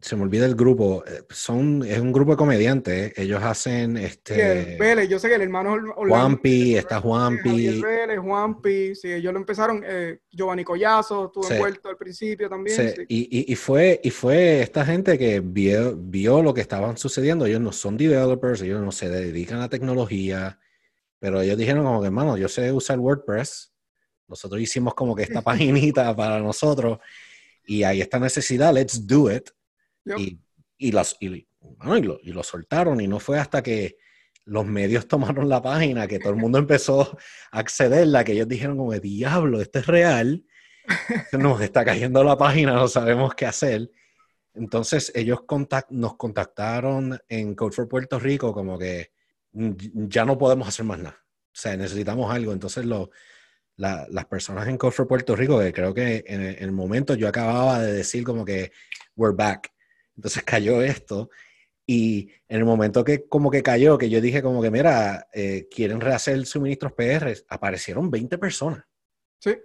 Se me olvida el grupo, eh, son, es un grupo de comediantes, ellos hacen este... Vélez, yo sé que el hermano... Juanpi, está Juanpi. Vélez, Juanpi, sí, ellos lo empezaron, eh, Giovanni Collazo estuvo envuelto al principio también. Sí. Y, y, fue, y fue esta gente que vio, vio lo que estaban sucediendo, ellos no son developers, ellos no se dedican a tecnología, pero ellos dijeron como que, hermano, yo sé usar WordPress, nosotros hicimos como que esta <laughs> paginita para nosotros y hay esta necesidad, let's do it. Y, y, las, y, lo, y, lo, soltaron y no fue hasta que los medios <laughs> tomaron la página, que todo el mundo empezó a accederla, que ellos dijeron como, diablo, esto es real, nos está cayendo la página, no sabemos qué hacer. Entonces ellos nos contactaron en Code for Puerto Rico como que ya no podemos hacer más nada. O sea, necesitamos algo. Entonces lo, las personas en Code for Puerto Rico, que creo que en el momento yo acababa de decir como que we're back entonces <laughs> cayó esto Y en el momento que como que cayó, que yo dije como que, mira, eh, quieren rehacer suministros PR, aparecieron 20 personas. Sí.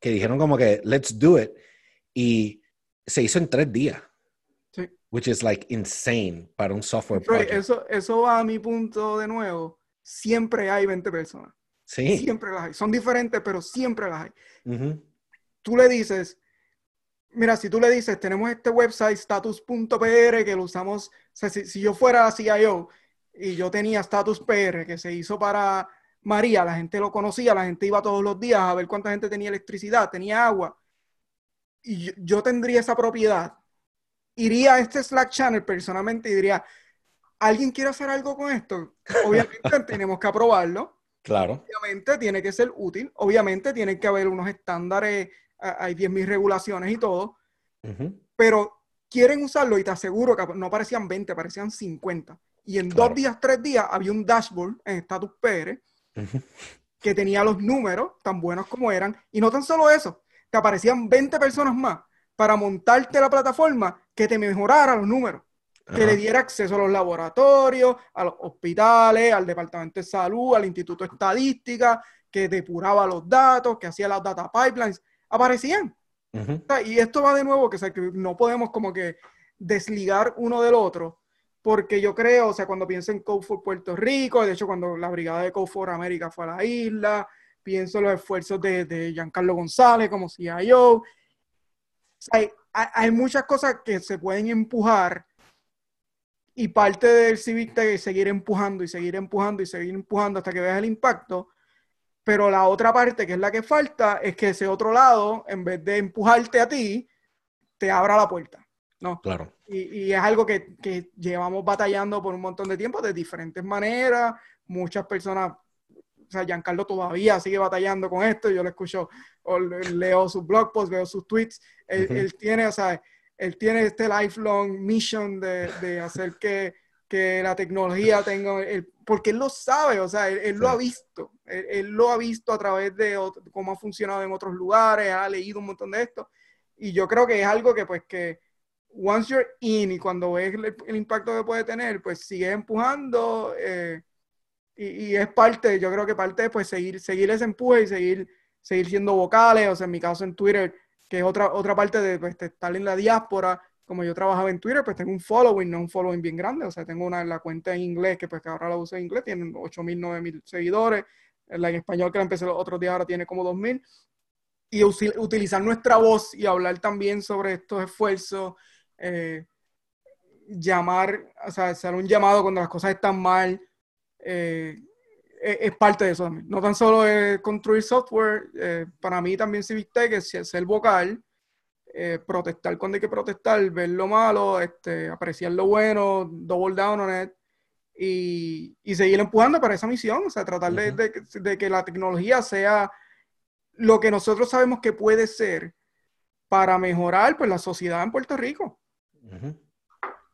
Que dijeron como que, let's do it. Y se hizo en tres días. Sí. Which is like insane para un software project. Eso, eso va a mi punto de nuevo. Siempre hay 20 personas. Sí. Siempre las hay. Son diferentes, pero siempre las hay. Tú le dices, mira, si tú le dices, tenemos este website status.pr que lo usamos, o sea, si, yo fuera CIO y yo tenía status PR que se hizo para María, la gente lo conocía, la gente iba todos los días a ver cuánta gente tenía electricidad, tenía agua, y yo, tendría esa propiedad, iría a este Slack channel personalmente y diría, ¿alguien quiere hacer algo con esto? Obviamente <laughs> tenemos que aprobarlo. Claro. Obviamente tiene que ser útil. Obviamente tiene que haber unos estándares hay 10.000 regulaciones y todo, pero quieren usarlo y te aseguro que no parecían 20, parecían 50. Y en dos días, tres días, había un dashboard en Status PR que tenía los números tan buenos como eran. Y no tan solo eso, te aparecían 20 personas más para montarte la plataforma que te mejorara los números, que le diera acceso a los laboratorios, a los hospitales, al Departamento de Salud, al Instituto de Estadística, que depuraba los datos, que hacía las data pipelines aparecían. Y esto va de nuevo, que, no podemos como que desligar uno del otro, porque yo creo, o sea, cuando pienso en Code for Puerto Rico, de hecho cuando la brigada de Code for América fue a la isla, pienso en los esfuerzos de, de Giancarlo González como CIO. Hay, hay, muchas cosas que se pueden empujar y parte del Civic es seguir empujando y seguir empujando y seguir empujando hasta que veas el impacto pero la otra parte, que es la que falta, es que ese otro lado, en vez de empujarte a ti, te abra la puerta. ¿no? Claro. Y, es algo que, que, llevamos batallando por un montón de tiempo de diferentes maneras. Muchas personas, o sea, Giancarlo todavía sigue batallando con esto. Yo le escucho, o leo sus blog posts, veo sus tweets. Él, tiene, o sea, él tiene este lifelong mission de, de hacer que, que, la tecnología tenga el porque él lo sabe, o sea, él, lo ha visto, él, lo ha visto a través de cómo ha funcionado en otros lugares, ha leído un montón de esto, y yo creo que es algo que pues que once you're in y cuando ves el, impacto que puede tener, pues sigue empujando eh, y, es parte, yo creo que parte de pues seguir, seguir ese empuje y seguir, seguir siendo vocales, o sea, en mi caso en Twitter, que es otra, otra parte de, pues, de estar en la diáspora, como yo trabajaba en Twitter, pues tengo un following, no un following bien grande, o sea, tengo una la cuenta en inglés, que pues que ahora la uso en inglés, tiene 8.000, 9.000 seguidores, la en español que la empecé los otros días ahora tiene como 2.000, y utilizar nuestra voz y hablar también sobre estos esfuerzos, eh, llamar, o sea, hacer un llamado cuando las cosas están mal, eh, e-, es, parte de eso No tan solo es construir software, eh, para mí también Civic Tech es ser vocal, eh, protestar cuando hay que protestar, ver lo malo, este, apreciar lo bueno, double down on it y, y seguir empujando para esa misión, o sea, tratar de, que la tecnología sea lo que nosotros sabemos que puede ser para mejorar pues, la sociedad en Puerto Rico.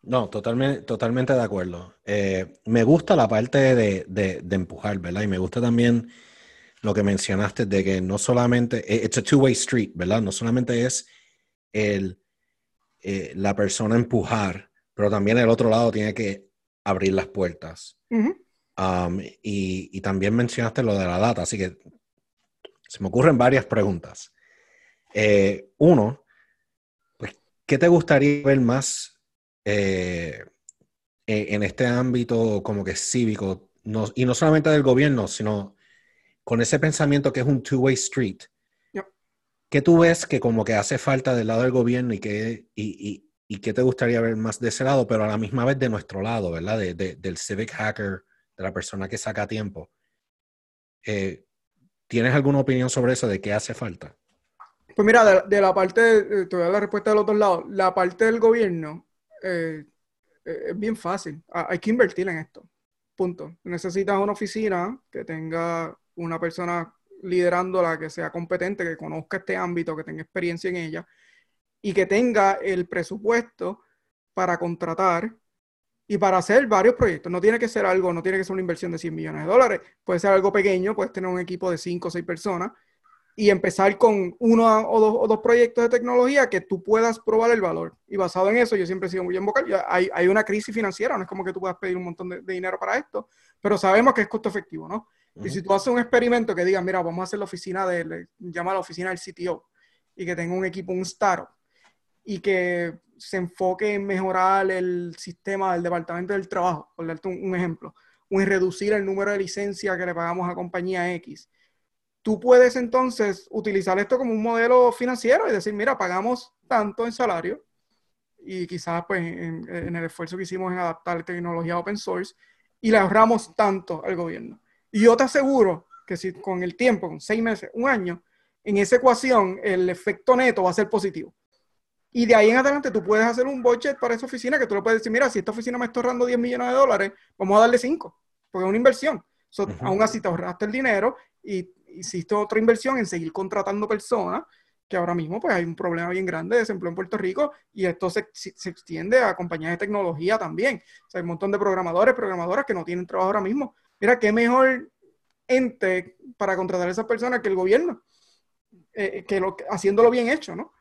No, totalmente, totalmente de acuerdo. Eh, me gusta la parte de, de, empujar, ¿verdad? Y me gusta también lo que mencionaste de que no solamente, eh, it's a two-way street, ¿verdad? No solamente es el, eh, la persona empujar, pero también el otro lado tiene que abrir las puertas. Um, y, también mencionaste lo de la data, así que se me ocurren varias preguntas. Eh, uno, pues, ¿qué te gustaría ver más eh, en este ámbito como que cívico? y no solamente del gobierno, sino con ese pensamiento que es un two-way street ¿Qué tú ves que como que hace falta del lado del gobierno y qué, y, y, qué te gustaría ver más de ese lado, pero a la misma vez de nuestro lado, ¿verdad? De, del civic hacker, de la persona que saca tiempo. Eh, ¿Tienes alguna opinión sobre eso, de qué hace falta? Pues mira, de, la parte, te voy a dar la respuesta del otro lado, la parte del gobierno eh, eh, es bien fácil, hay que invertir en esto, punto. Necesitas una oficina que tenga una persona liderándola, que sea competente, que conozca este ámbito, que tenga experiencia en ella y que tenga el presupuesto para contratar y para hacer varios proyectos. No tiene que ser algo, no tiene que ser una inversión de 100 millones de dólares, puede ser algo pequeño, puedes tener un equipo de 5 o 6 personas y empezar con uno o dos, proyectos de tecnología que tú puedas probar el valor. Y basado en eso, yo siempre he sido muy vocal. Hay, hay una crisis financiera, no es como que tú puedas pedir un montón de, dinero para esto, pero sabemos que es costo efectivo, ¿no? Y si tú haces un experimento que diga, mira, vamos a hacer la oficina de, llama a la oficina del CTO, y que tenga un equipo, un startup, y que se enfoque en mejorar el sistema del departamento del trabajo, por darte un, un ejemplo, o en reducir el número de licencias que le pagamos a compañía X tú puedes entonces utilizar esto como un modelo financiero y decir, mira, pagamos tanto en salario y quizás pues en, el esfuerzo que hicimos en adaptar tecnología open source y le ahorramos tanto al gobierno. Y yo te aseguro que si con el tiempo, con seis meses, un año, en esa ecuación el efecto neto va a ser positivo. Y de ahí en adelante tú puedes hacer un budget para esa oficina que tú le puedes decir, mira, si esta oficina me está ahorrando 10 millones de dólares, vamos a darle 5, porque es una inversión. Aún así te ahorraste el dinero y hiciste otra inversión en seguir contratando personas, que ahora mismo pues hay un problema bien grande de desempleo en Puerto Rico y esto se, se extiende a compañías de tecnología también. O sea, hay un montón de programadores, programadoras que no tienen trabajo ahora mismo. Mira, qué mejor ente para contratar a esas personas que el gobierno, eh, que lo, haciéndolo bien hecho, ¿no?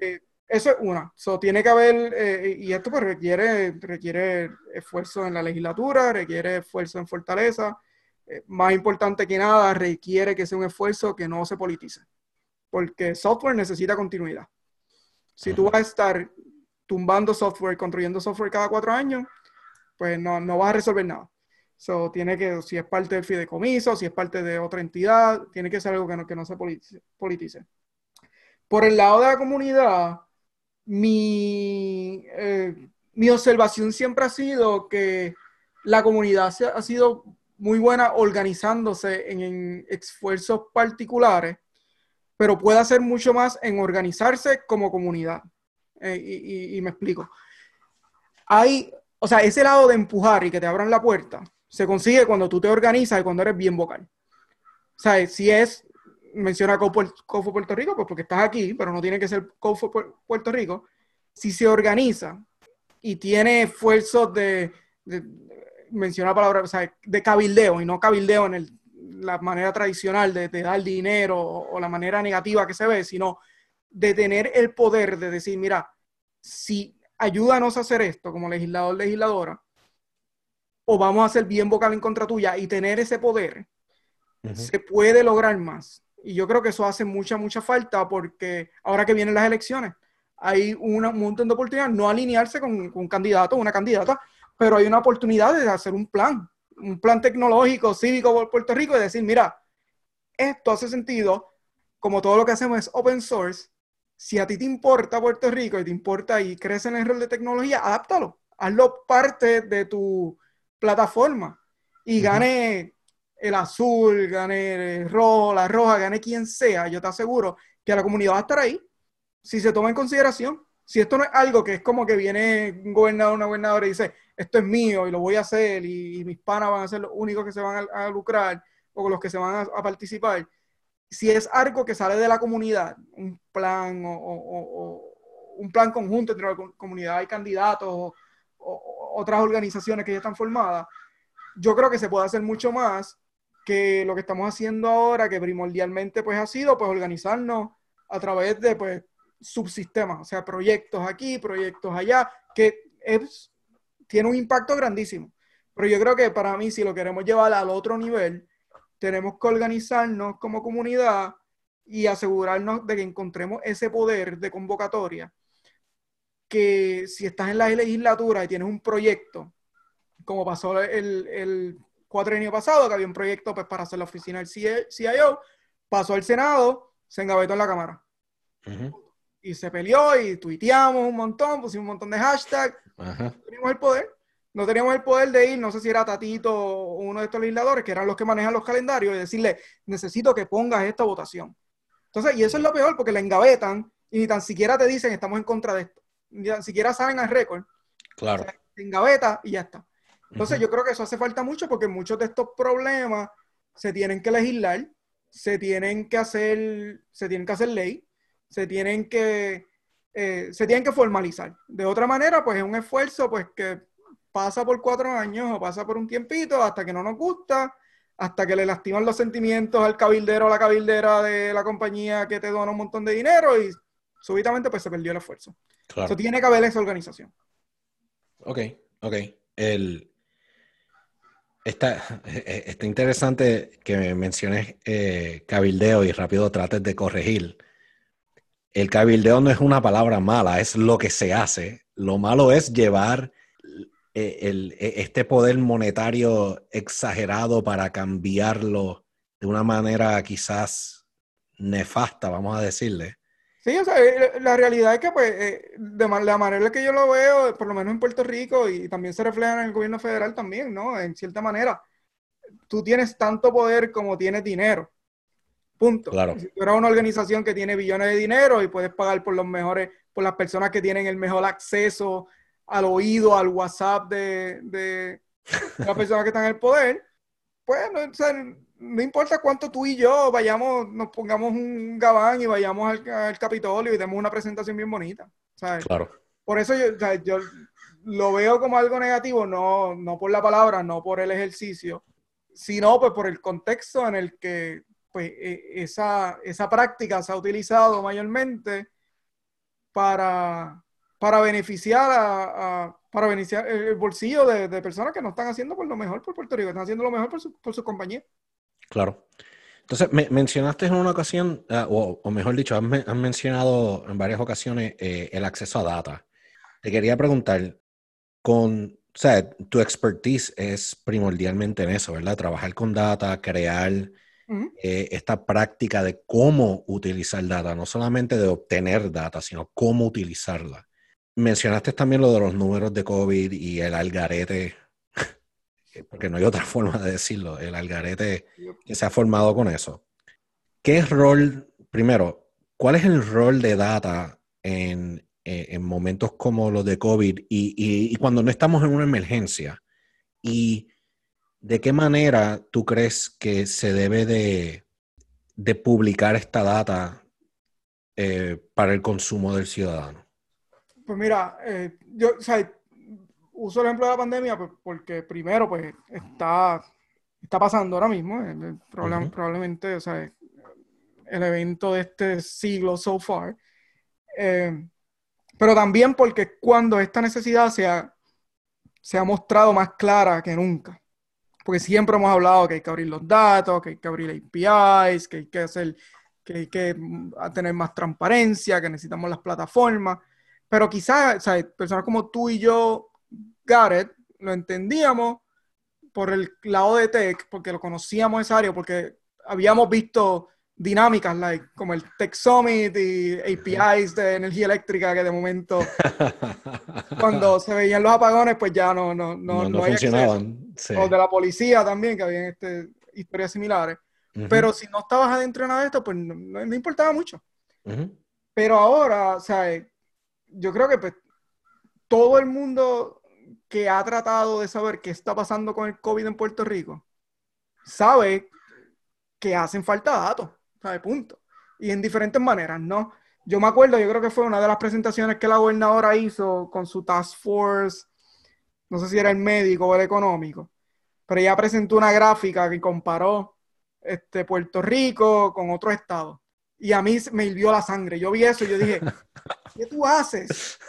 Eh, eso es una. So, tiene que haber, eh, y esto pues requiere, requiere esfuerzo en la legislatura, requiere esfuerzo en Fortaleza, eh, más importante que nada, requiere que sea un esfuerzo que no se politice, porque software necesita continuidad. Si tú vas a estar tumbando software, construyendo software cada cuatro años, pues no, no vas a resolver nada. So, tiene que, si es parte del fideicomiso, si es parte de otra entidad, tiene que ser algo que no, que no se politice. Por el lado de la comunidad, mi, eh, mi observación siempre ha sido que la comunidad ha sido muy buena organizándose en, esfuerzos particulares, pero puede hacer mucho más en organizarse como comunidad. Eh, y, me explico. Hay, o sea, ese lado de empujar y que te abran la puerta se consigue cuando tú te organizas y cuando eres bien vocal. O sea, si es, menciona COFO Puerto Rico, pues porque estás aquí, pero no tiene que ser COFO Puerto Rico. Si se organiza y tiene esfuerzos de menciona la palabra, o sea, de cabildeo y no cabildeo en la manera tradicional de, dar dinero o, la manera negativa que se ve, sino de tener el poder de decir, mira, si ayúdanos a hacer esto como legislador, legisladora, o vamos a ser bien vocal en contra tuya y tener ese poder, se puede lograr más. Y yo creo que eso hace mucha, mucha falta porque ahora que vienen las elecciones, hay un montón de oportunidades no alinearse con, con un candidato o una candidata pero hay una oportunidad de hacer un plan, un plan tecnológico, cívico por Puerto Rico y decir, mira, esto hace sentido, como todo lo que hacemos es open source, si a ti te importa Puerto Rico y te importa y crece en el rol de tecnología, adáptalo, hazlo parte de tu plataforma y gane el azul, gane el rojo, la roja, gane quien sea, yo te aseguro que la comunidad va a estar ahí si se toma en consideración. Si esto no es algo que es como que viene un gobernador, una gobernadora y dice, esto es mío y lo voy a hacer y, mis panas van a ser los únicos que se van a, lucrar o los que se van a, participar. Si es algo que sale de la comunidad, un plan o, un plan conjunto entre la comunidad y candidatos o, otras organizaciones que ya están formadas, yo creo que se puede hacer mucho más que lo que estamos haciendo ahora, que primordialmente pues ha sido pues organizarnos a través de pues subsistemas, o sea, proyectos aquí, proyectos allá, que es tiene un impacto grandísimo. Pero yo creo que para mí, si lo queremos llevar al otro nivel, tenemos que organizarnos como comunidad y asegurarnos de que encontremos ese poder de convocatoria. Que si estás en la legislatura y tienes un proyecto, como pasó el, el cuatrenio pasado, que había un proyecto pues, para hacer la oficina del CIO, pasó al Senado, se engavetó en la Cámara. Y se peleó y tuiteamos un montón, pusimos un montón de hashtags no teníamos el poder. No teníamos el poder de ir, no sé si era Tatito o uno de estos legisladores, que eran los que manejan los calendarios, y decirle, necesito que pongas esta votación. Entonces, y eso es lo peor, porque la engavetan y ni tan siquiera te dicen, estamos en contra de esto. Ni siquiera saben al récord. Claro. se engaveta y ya está. Entonces, yo creo que eso hace falta mucho porque muchos de estos problemas se tienen que legislar, se tienen que hacer, se tienen que hacer ley, se tienen que eh, se tienen que formalizar. De otra manera, pues es un esfuerzo pues que pasa por cuatro años o pasa por un tiempito hasta que no nos gusta, hasta que le lastiman los sentimientos al cabildero o la cabildera de la compañía que te dona un montón de dinero y súbitamente pues se perdió el esfuerzo. Eso tiene que haber esa organización. Ok, ok. El, está, <laughs> está interesante que menciones eh, cabildeo y rápido trates de corregir. El cabildeo no es una palabra mala, es lo que se hace. Lo malo es llevar eh, el, e, este poder monetario exagerado para cambiarlo de una manera quizás nefasta, vamos a decirle. Sí, o sea, eh, la realidad es que, pues, eh, de la manera que yo lo veo, por lo menos en Puerto Rico, y también se refleja en el gobierno federal también, ¿no? En cierta manera, tú tienes tanto poder como tienes dinero. Punto. Claro. Si tú eres una organización que tiene billones de dinero y puedes pagar por los mejores, por las personas que tienen el mejor acceso al oído, al WhatsApp de, de, las personas que están en el poder, pues no, importa cuánto tú y yo vayamos, nos pongamos un gabán y vayamos al, Capitolio y demos una presentación bien bonita. Claro. Por eso yo, yo lo veo como algo negativo, no, no por la palabra, no por el ejercicio, sino pues por el contexto en el que pues, e, esa, esa práctica se ha utilizado mayormente para, para beneficiar a, para beneficiar el bolsillo de, personas que no están haciendo por lo mejor por Puerto Rico, están haciendo lo mejor por su, por su compañía. Claro. Entonces, me, mencionaste en una ocasión, ah, o, mejor dicho, has, mencionado en varias ocasiones eh, el acceso a data. Te quería preguntar, con, o sea, tu expertise es primordialmente en eso, ¿verdad? Trabajar con data, crear eh, esta práctica de cómo utilizar data, no solamente de obtener data, sino cómo utilizarla mencionaste también lo de los números de COVID y el algarete, porque no hay otra <laughs> forma de decirlo, el algarete que se ha formado con eso. ¿Qué rol, primero, cuál es el rol de data en, eh, momentos como los de COVID y, cuando no estamos en una emergencia? ¿Y de qué manera tú crees que se debe de, publicar esta data eh, para el consumo del ciudadano? Pues mira, eh, yo uso el ejemplo de la pandemia pues, porque primero, pues está, está pasando ahora mismo, eh, probablemente, o sea, el evento de este siglo so far. Eh, pero también porque cuando esta necesidad se ha, se ha mostrado más clara que nunca. Porque siempre hemos hablado que hay que abrir los datos, que hay que abrir APIs, que hay que hacer, que hay que mm, tener más transparencia, que necesitamos las plataformas. Pero quizás, personas como tú y yo, Gareth, lo entendíamos por el lado de tech, porque lo conocíamos esa área, porque habíamos visto dinámicas like, como el Tech Summit y APIs de energía eléctrica que de momento <laughs> cuando se veían los apagones pues ya no no no, no, funcionaban o de la policía también que habían este, historias similares. Pero si no estabas adentro de nada de esto pues no, importaba mucho. Pero ahora o sea yo creo que pues, todo el mundo que ha tratado de saber qué está pasando con el COVID en Puerto Rico sabe que hacen falta datos, ¿sabe? Punto. Y en diferentes maneras, ¿no? Yo me acuerdo, yo creo que fue una de las presentaciones que la gobernadora hizo con su task force, no sé si era el médico o el económico, pero ella presentó una gráfica que comparó este, Puerto Rico con otros estados. Y a mí me hirvió la sangre. Yo vi eso y yo dije, <laughs> ¿Qué tú haces?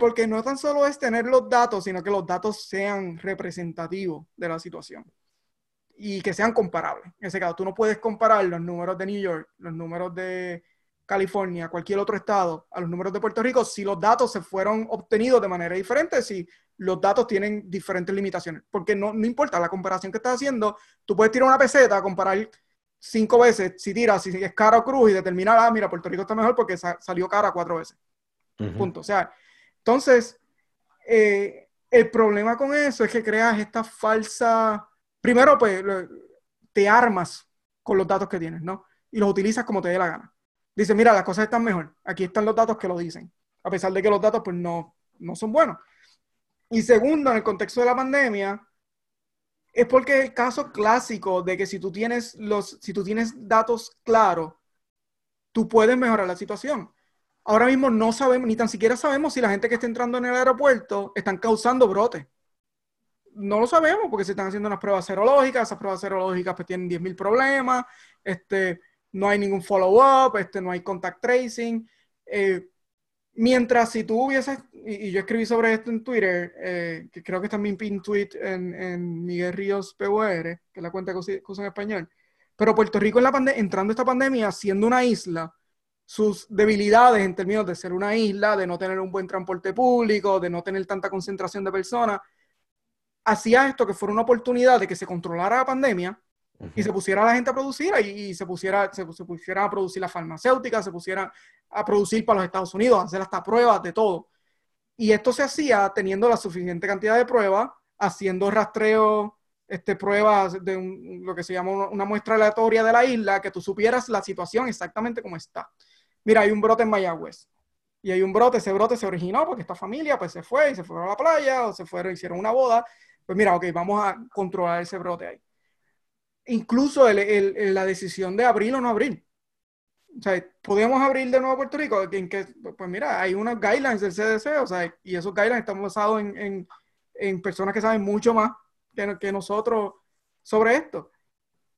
porque no tan solo es tener los datos, sino que los datos sean representativos de la situación y que sean comparables. En ese caso, tú no puedes comparar los números de New York, los números de California, cualquier otro estado, a los números de Puerto Rico si los datos se fueron obtenidos de manera diferente, si los datos tienen diferentes limitaciones. Porque no, no importa la comparación que estás haciendo, tú puedes tirar una peseta, comparar cinco veces, si tiras, si es cara o cruz y determinar, ah, mira, Puerto Rico está mejor porque salió cara cuatro veces. Punto. O sea, entonces, eh, el problema con eso es que creas esta falsa, primero, pues, te armas con los datos que tienes, ¿no? Y los utilizas como te dé la gana. Dice, mira, las cosas están mejor. Aquí están los datos que lo dicen. A pesar de que los datos, pues, no, no son buenos. Y segundo, en el contexto de la pandemia, es porque el caso clásico de que si tú tienes los, si tú tienes datos claros, tú puedes mejorar la situación. Ahora mismo no sabemos, ni tan siquiera sabemos si la gente que está entrando en el aeropuerto están causando brotes. no lo sabemos porque se están haciendo unas pruebas serológicas, esas pruebas serológicas pues tienen 10.000 problemas, este, no hay ningún follow-up, este, no hay contact tracing. Eh, mientras si tú hubieses, y, yo escribí sobre esto en Twitter, eh, que creo que está mi pin tweet en, en, Miguel Ríos PUR, que es la cuenta que uso en español, pero Puerto Rico en la entrando a esta pandemia siendo una isla, sus debilidades en términos de ser una isla, de no tener un buen transporte público, de no tener tanta concentración de personas, hacía esto que fuera una oportunidad de que se controlara la pandemia y se pusiera la gente a producir y, se, pusiera, se, pusiera a producir la farmacéutica, se pusiera a producir para los Estados Unidos, hacer hasta pruebas de todo. Y esto se hacía teniendo la suficiente cantidad de pruebas, haciendo rastreo, este, pruebas de lo que se llama una muestra aleatoria de la isla, que tú supieras la situación exactamente como está mira, hay un brote en Mayagüez. Y hay un brote, ese brote se originó porque esta familia pues se fue y se fue a la playa o se fueron, hicieron una boda. Pues mira, ok, vamos a controlar ese brote ahí. Incluso la decisión de abrir o no abrir. O sea, ¿podemos abrir de nuevo Puerto Rico? En que, pues mira, hay unos guidelines del CDC, o sea, y esos guidelines están basados en, en, personas que saben mucho más que, que nosotros sobre esto.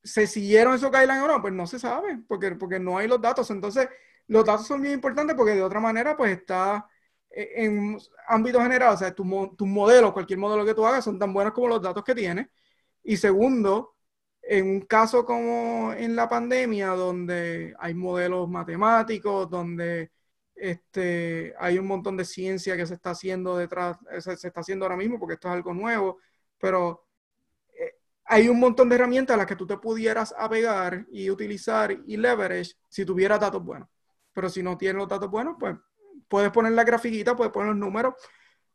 ¿Se siguieron esos guidelines o no? Pues no se sabe, porque, porque no hay los datos. Entonces, los datos son muy importantes porque de otra manera, pues está eh, en ámbito general, o sea, tu, tu modelo, cualquier modelo que tú hagas, son tan buenos como los datos que tienes. Y segundo, en un caso como en la pandemia, donde hay modelos matemáticos, donde este, hay un montón de ciencia que se está haciendo detrás, se, se está haciendo ahora mismo porque esto es algo nuevo, pero eh, hay un montón de herramientas a las que tú te pudieras apegar y utilizar y leverage si tuvieras datos buenos pero si no tiene los datos buenos, pues puedes poner la grafiquita, puedes poner los números,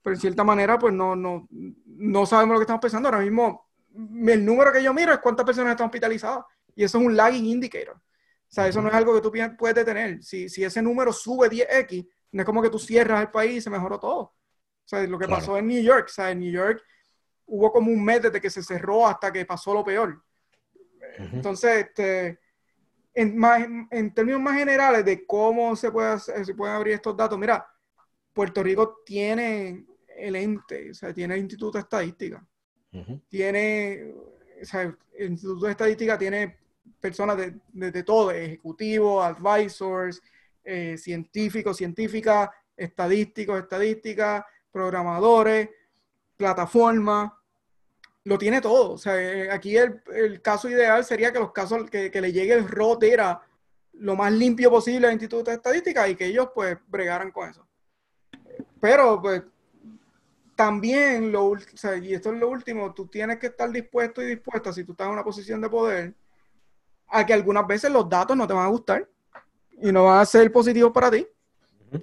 pero en cierta manera, pues no, no, no sabemos lo que estamos pensando. Ahora mismo, el número que yo miro es cuántas personas están hospitalizadas, y eso es un lagging indicator. O sea, eso no es algo que tú puedes detener. Si, si ese número sube 10x, no es como que tú cierras el país y se mejoró todo. O sea, lo que pasó en New York, o sea, en New York hubo como un mes desde que se cerró hasta que pasó lo peor. Entonces, este, en, en, términos más generales de cómo se, puede se pueden abrir estos datos, mira, Puerto Rico tiene el ente, o sea, tiene el Instituto de Estadística, tiene, el Instituto de Estadística tiene personas de, de, todo, ejecutivos, advisors, eh, científicos, científicas, estadísticos, estadísticas, programadores, plataformas, lo tiene todo. O sea, eh, aquí el, el, caso ideal sería que los casos, que, que le llegue el ROT era lo más limpio posible al Instituto de Estadística y que ellos pues bregaran con eso. Pero pues también, lo, o sea, y esto es lo último, tú tienes que estar dispuesto y dispuesta, si tú estás en una posición de poder, a que algunas veces los datos no te van a gustar y no van a ser positivos para ti.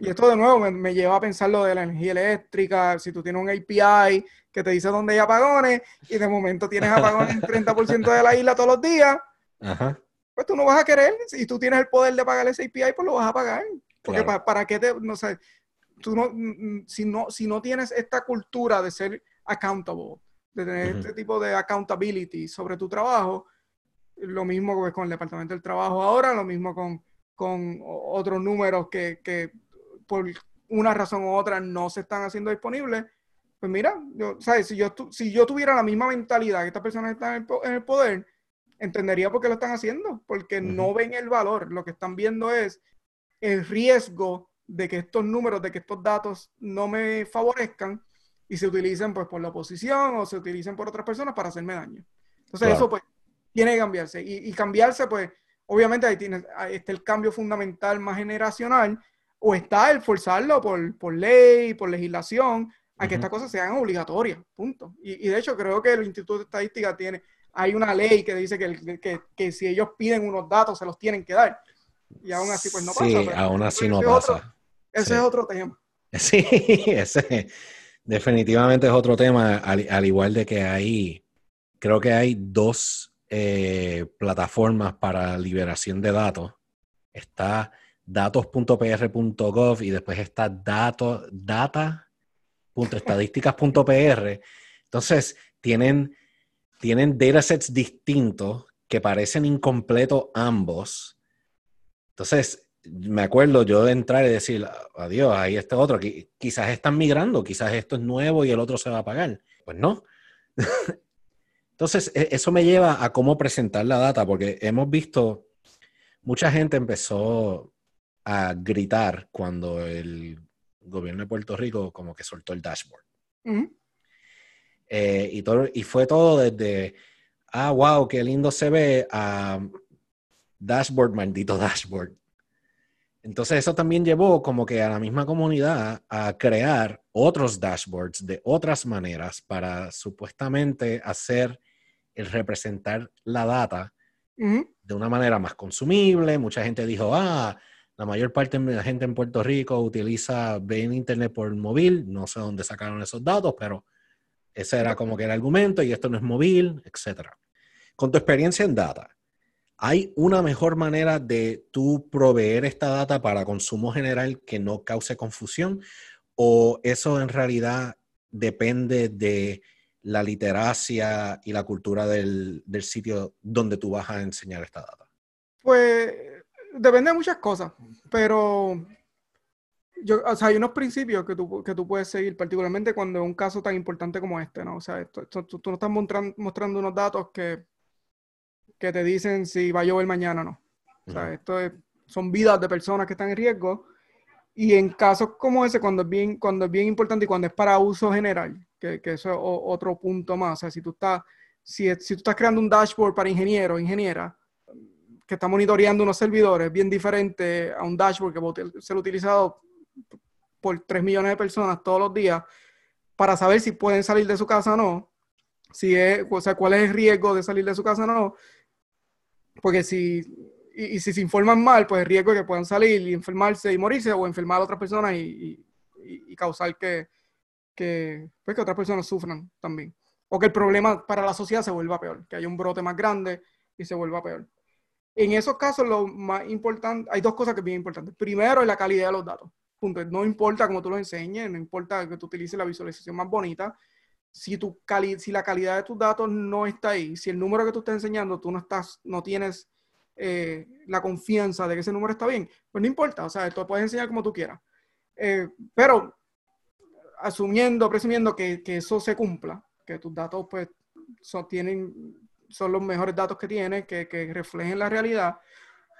Y esto de nuevo me, me, lleva a pensar lo de la energía eléctrica, si tú tienes un API que te dice dónde hay apagones y de momento tienes apagones en 30% de la isla todos los días, pues tú no vas a querer, si tú tienes el poder de pagar ese API, pues lo vas a pagar. Porque para, para, qué te, no sé, tú no, mm, si no, si no tienes esta cultura de ser accountable, de tener este tipo de accountability sobre tu trabajo, lo mismo con el Departamento del Trabajo ahora, lo mismo con, con otros números que, que por una razón u otra no se están haciendo disponibles, pues mira, yo, ¿sabes? Si yo, si yo tuviera la misma mentalidad que estas personas están en el, poder, entendería por qué lo están haciendo, porque no ven el valor, lo que están viendo es el riesgo de que estos números, de que estos datos no me favorezcan y se utilicen pues por la oposición o se utilicen por otras personas para hacerme daño. Entonces eso pues tiene que cambiarse y, y cambiarse pues obviamente ahí, tiene, ahí está el cambio fundamental más generacional o está el forzarlo por, por ley, por legislación, a que estas cosas sean obligatorias, punto. Y, de hecho creo que el Instituto de Estadística tiene, hay una ley que dice que, que, que, si ellos piden unos datos se los tienen que dar. Y aún así pues no pasa. Sí, aún así no pasa. Ese es otro tema. <laughs> Sí, ese definitivamente es otro tema, al, igual de que hay, creo que hay dos eh, plataformas para liberación de datos. Está datos.pr.gov y después está datos, data estadísticas.pr. Entonces, tienen, tienen datasets distintos que parecen incompletos ambos. Entonces, me acuerdo yo de entrar y decir, adiós, ahí este otro, quizás están migrando, quizás esto es nuevo y el otro se va a pagar. Pues no, <laughs> Entonces, e, eso me lleva a cómo presentar la data, porque hemos visto, mucha gente empezó a gritar cuando el gobierno de Puerto Rico como que soltó el dashboard. Eh, y, todo, y fue todo desde, ah, wow, qué lindo se ve, a dashboard, maldito dashboard. Entonces eso también llevó como que a la misma comunidad a crear otros dashboards de otras maneras para supuestamente hacer el representar la data de una manera más consumible. Mucha gente dijo, ah, la mayor parte de la gente en Puerto Rico utiliza, ve internet por móvil, no sé dónde sacaron esos datos, pero ese era como que el argumento y esto no es móvil, etc. Con tu experiencia en data, ¿hay una mejor manera de tú proveer esta data para consumo general que no cause confusión? ¿O eso en realidad depende de la literacia y la cultura del, del sitio donde tú vas a enseñar esta data? Pues depende de muchas cosas, pero hay unos principios que tú, que tú puedes seguir, particularmente cuando es un caso tan importante como este, ¿no? O sea, tú, no estás mostrando unos datos que, que te dicen si va a llover mañana o no. O sea, esto son vidas de personas que están en riesgo. Y en casos como ese, cuando es bien, cuando es bien importante y cuando es para uso general, que, que eso es otro punto más. O sea, si tú estás, si, si tú estás creando un dashboard para ingenieros, ingeniera, que está monitoreando unos servidores, bien diferente a un dashboard que puede ser utilizado por 3 millones de personas todos los días para saber si pueden salir de su casa o no, si es, o sea, cuál es el riesgo de salir de su casa o no, porque si, y, si se informan mal, pues el riesgo es que puedan salir y enfermarse y morirse o enfermar a otras personas y, y, causar que, que, pues que otras personas sufran también. O que el problema para la sociedad se vuelva peor, que haya un brote más grande y se vuelva peor. En esos casos, lo más importante, hay dos cosas que son bien importantes. Primero, es la calidad de los datos. Punto. No importa cómo tú los enseñes, no importa que tú utilices la visualización más bonita. Si, tu cali si la calidad de tus datos no está ahí, si el número que tú estás enseñando, tú no, estás, no tienes eh, la confianza de que ese número está bien, pues no importa. O sea, tú puedes enseñar como tú quieras. Eh, pero asumiendo, presumiendo que, que, eso se cumpla, que tus datos pues son, tienen son los mejores datos que tiene, que, que reflejen la realidad,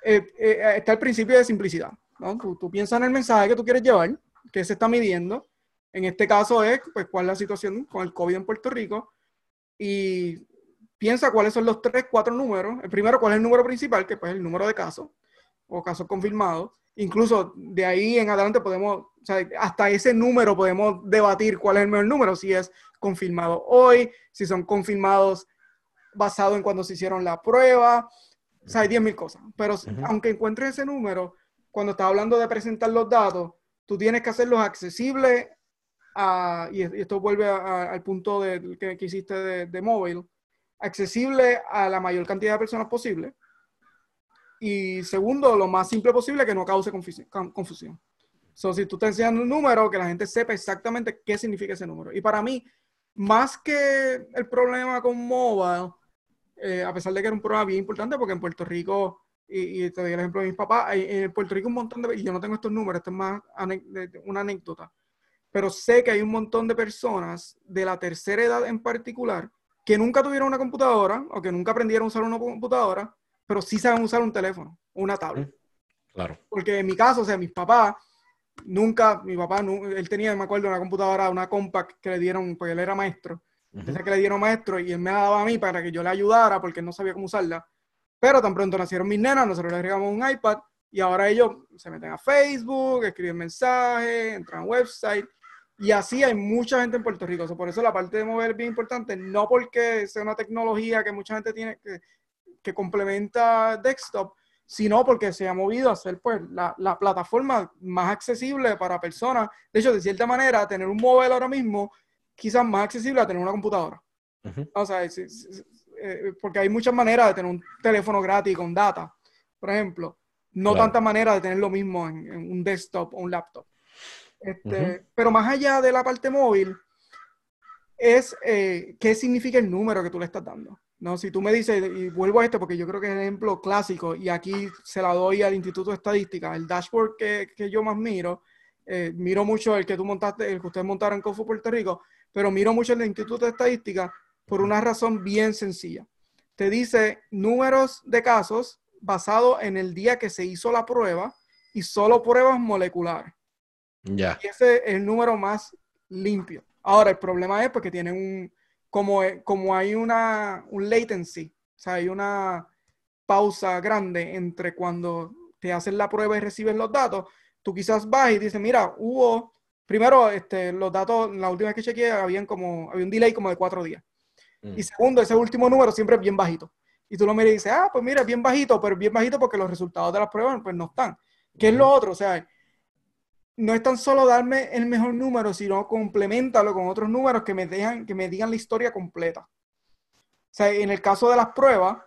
eh, eh, está el principio de simplicidad. ¿no? Tú, piensas en el mensaje que tú quieres llevar, que se está midiendo. En este caso es, pues, cuál es la situación con el COVID en Puerto Rico. Y piensa cuáles son los tres, cuatro números. El primero, cuál es el número principal, que pues, es el número de casos o casos confirmados. Incluso de ahí en adelante podemos, o sea, hasta ese número podemos debatir cuál es el mejor número, si es confirmado hoy, si son confirmados basado en cuando se hicieron la prueba. O sea, hay 10.000 cosas. Pero aunque encuentres ese número, cuando estás hablando de presentar los datos, tú tienes que hacerlos accesibles y esto vuelve al punto de, que, hiciste de, móvil, accesible a la mayor cantidad de personas posible. Y segundo, lo más simple posible que no cause confusión. So, si tú estás enseñando un número, que la gente sepa exactamente qué significa ese número. Y para mí, más que el problema con mobile, eh, a pesar de que era un programa bien importante, porque en Puerto Rico, y, te doy el ejemplo de mis papás, en Puerto Rico un montón de, y yo no tengo estos números, esto es más una anécdota, pero sé que hay un montón de personas de la tercera edad en particular que nunca tuvieron una computadora o que nunca aprendieron a usar una computadora, pero sí saben usar un teléfono una tablet. Claro. Porque en mi caso, o sea, mis papás, nunca, mi papá, él tenía, me acuerdo, una computadora, una compact que le dieron, porque él era maestro, esa que le dieron maestro y él me daba a mí para que yo le ayudara porque él no sabía cómo usarla. Pero tan pronto nacieron mis nenas, nosotros les regalamos un iPad y ahora ellos se meten a Facebook, escriben mensajes, entran a website y así hay mucha gente en Puerto Rico. por eso la parte de mover es bien importante, no porque sea una tecnología que mucha gente tiene que, que complementa desktop, sino porque se ha movido a ser pues, la, la, plataforma más accesible para personas. De hecho, de cierta manera, tener un móvil ahora mismo quizás más accesible a tener una computadora. O sea, eh, porque hay muchas maneras de tener un teléfono gratis con data, por ejemplo. No tanta manera de tener lo mismo en, un desktop o un laptop. Este, Pero más allá de la parte móvil, es eh, qué significa el número que tú le estás dando. ¿no? Si tú me dices, y vuelvo a esto porque yo creo que es el ejemplo clásico, y aquí se la doy al Instituto de Estadística, el dashboard que, que yo más miro, eh, miro mucho el que tú montaste, el que ustedes montaron en Cofu Puerto Rico, pero miro mucho el Instituto de Estadística por una razón bien sencilla. Te dice números de casos basados en el día que se hizo la prueba y solo pruebas moleculares. Ya. Y ese es el número más limpio. Ahora, el problema es porque tienen un, como, como hay una, un latency, o sea, hay una pausa grande entre cuando te hacen la prueba y recibes los datos, tú quizás vas y dices, mira, hubo, primero, este, los datos, la última vez que chequeé, habían como, había un delay como de cuatro días. Mm. Y segundo, ese último número siempre es bien bajito. Y tú lo miras y dices, ah, pues mira, es bien bajito, pero bien bajito porque los resultados de las pruebas pues no están. ¿Qué es lo otro? O sea, no es tan solo darme el mejor número, sino complementarlo con otros números que me dejan, que me digan la historia completa. O sea, en el caso de las pruebas,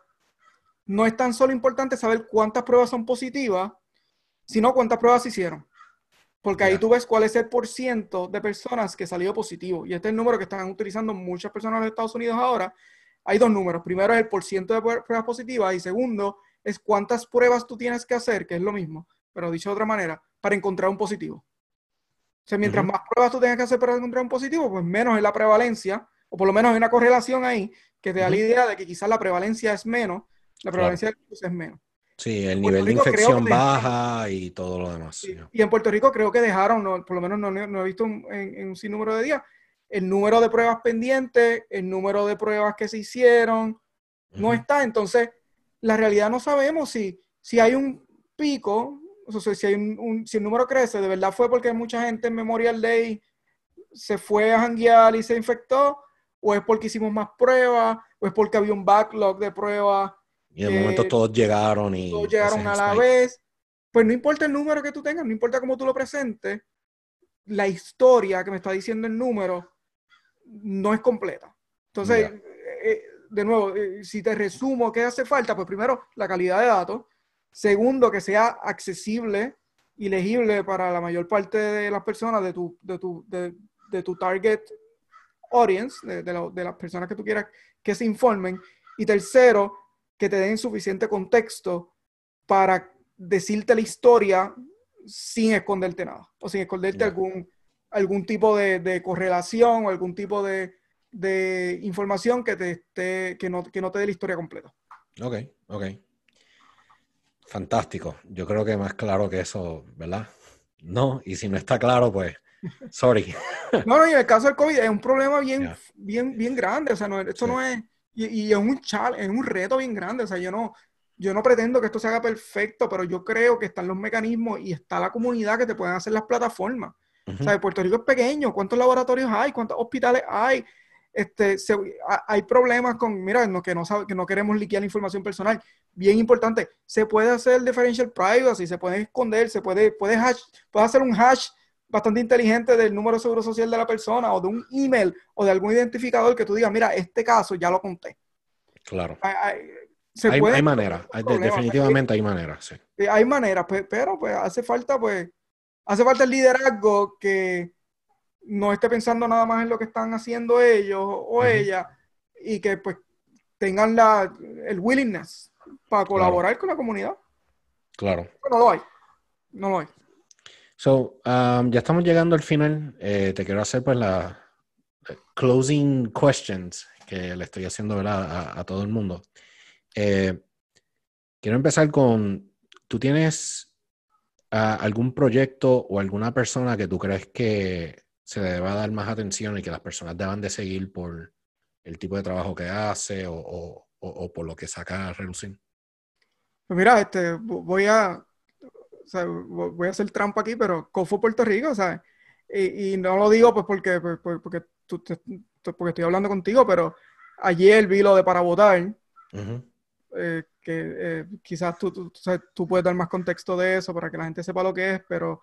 no es tan solo importante saber cuántas pruebas son positivas, sino cuántas pruebas se hicieron. Porque ahí tú ves cuál es el por ciento de personas que salió positivo. Y este es el número que están utilizando muchas personas en los Estados Unidos ahora. Hay dos números. Primero es el por ciento de pruebas positivas y segundo es cuántas pruebas tú tienes que hacer, que es lo mismo, pero dicho de otra manera, para encontrar un positivo. O sea, mientras más pruebas tú tengas que hacer para encontrar un positivo, pues menos es la prevalencia, o por lo menos hay una correlación ahí que te da la idea de que quizás la prevalencia es menos, la Claro. prevalencia del virus es menos. Sí, el nivel de Rico infección baja y todo lo demás. Y en Puerto Rico creo que dejaron, no, por lo menos no, no he visto en, en un sinnúmero de días, el número de pruebas pendientes, el número de pruebas que se hicieron, no está. Entonces, la realidad no sabemos si, si hay un pico, o sea, si, hay un, un- si el número crece, de verdad fue porque mucha gente en Memorial Day se fue a janguear y se infectó, o es porque hicimos más pruebas, o es porque había un backlog de pruebas, Y de momento eh, todos llegaron y todos llegaron a la vez. Pues no importa el número que tú tengas, no importa cómo tú lo presentes, la historia que me está diciendo el número no es completa. Entonces, Ya. eh, de nuevo, eh, si te resumo qué hace falta, pues primero, la calidad de datos. Segundo, que sea accesible y legible para la mayor parte de las personas de tu, de tu, de, de tu target audience, de, de la- de las personas que tú quieras que se informen. Y tercero, que te den suficiente contexto para decirte la historia sin esconderte nada o sin esconderte Ya. algún, algún tipo de, de correlación o algún tipo de, de información que, te que, no, que no te dé la historia completa. Ok, ok. Fantástico. Yo creo que más claro que eso, ¿verdad? No, y si no está claro, pues, sorry. <laughs> No, no, y en el caso del COVID es un problema bien, Ya. bien, bien grande. O sea, no, esto Sí. no es. Y, y es un chal, es un reto bien grande. O sea, yo no, yo no pretendo que esto se haga perfecto, pero yo creo que están los mecanismos y está la comunidad que te pueden hacer las plataformas. Ujú. O sea, Puerto Rico es pequeño. ¿Cuántos laboratorios hay? ¿Cuántos hospitales hay? Este, se- hay problemas con, mira, no, que, no sabe, que no queremos liquear la información personal. Bien importante, se puede hacer differential privacy, se puede esconder, se puede, puede, hash, puede hacer un hash bastante inteligente del número de seguro social de la persona o de un email o de algún identificador que tú digas, mira, este caso ya lo conté. Claro. Hay, hay- se Hay, pueden hay resolver manera, hay- definitivamente hay manera, sí. Eh, hay maneras, pe- pero pues hace falta, pues, hace falta el liderazgo que no esté pensando nada más en lo que están haciendo ellos o ella y que pues tengan la, el willingness para colaborar con la comunidad. Claro. No lo hay, no lo hay. So, um, ya estamos llegando al final. Eh, te quiero hacer pues la closing questions que le estoy haciendo ¿verdad? A, a todo el mundo. Eh, quiero empezar con, ¿tú tienes ah, algún proyecto o alguna persona que tú crees que se le deba dar más atención y que las personas deban de seguir por el tipo de trabajo que hace o, o- o- o por lo que saca a relucir? Pues mira, este, vo- voy a, sea, vo- voy a hacer trampa aquí, pero COFO Puerto Rico, ¿sabes? Y, y no lo digo pues porque, pues, pues, porque, tú- porque estoy hablando contigo, pero ayer vi lo de para votar. Ujú. eh, que eh, quizás tú, tú, tú puedes dar más contexto de eso para que la gente sepa lo que es, pero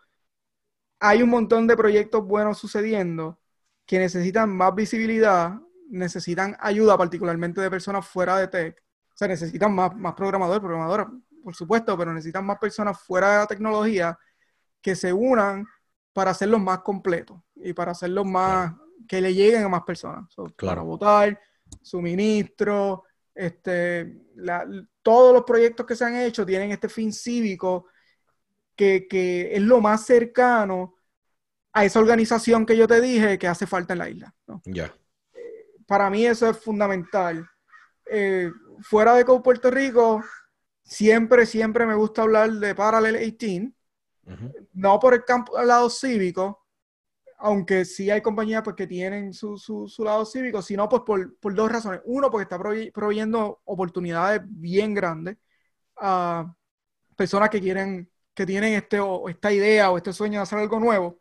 hay un montón de proyectos buenos sucediendo que necesitan más visibilidad, necesitan ayuda particularmente de personas fuera de tech, o sea, necesitan más, más programadores, programadoras, por supuesto, pero necesitan más personas fuera de la tecnología que se unan para hacerlos más completos y para hacerlos más, que le lleguen a más personas. So, Para Claro. votar, suministro, este, la- todos los proyectos que se han hecho tienen este fin cívico que, que es lo más cercano a esa organización que yo te dije que hace falta en la isla. ¿no? Ya. para mí eso es fundamental. Eh, fuera de Puerto Rico, siempre, siempre me gusta hablar de Parallel 18, no por el campo, el lado cívico, aunque sí hay compañías pues, que tienen su, su, lado cívico, sino pues por, por, dos razones. Uno, porque está proveyendo oportunidades bien grandes a personas que quieren, que tienen este, o esta idea o este sueño de hacer algo nuevo,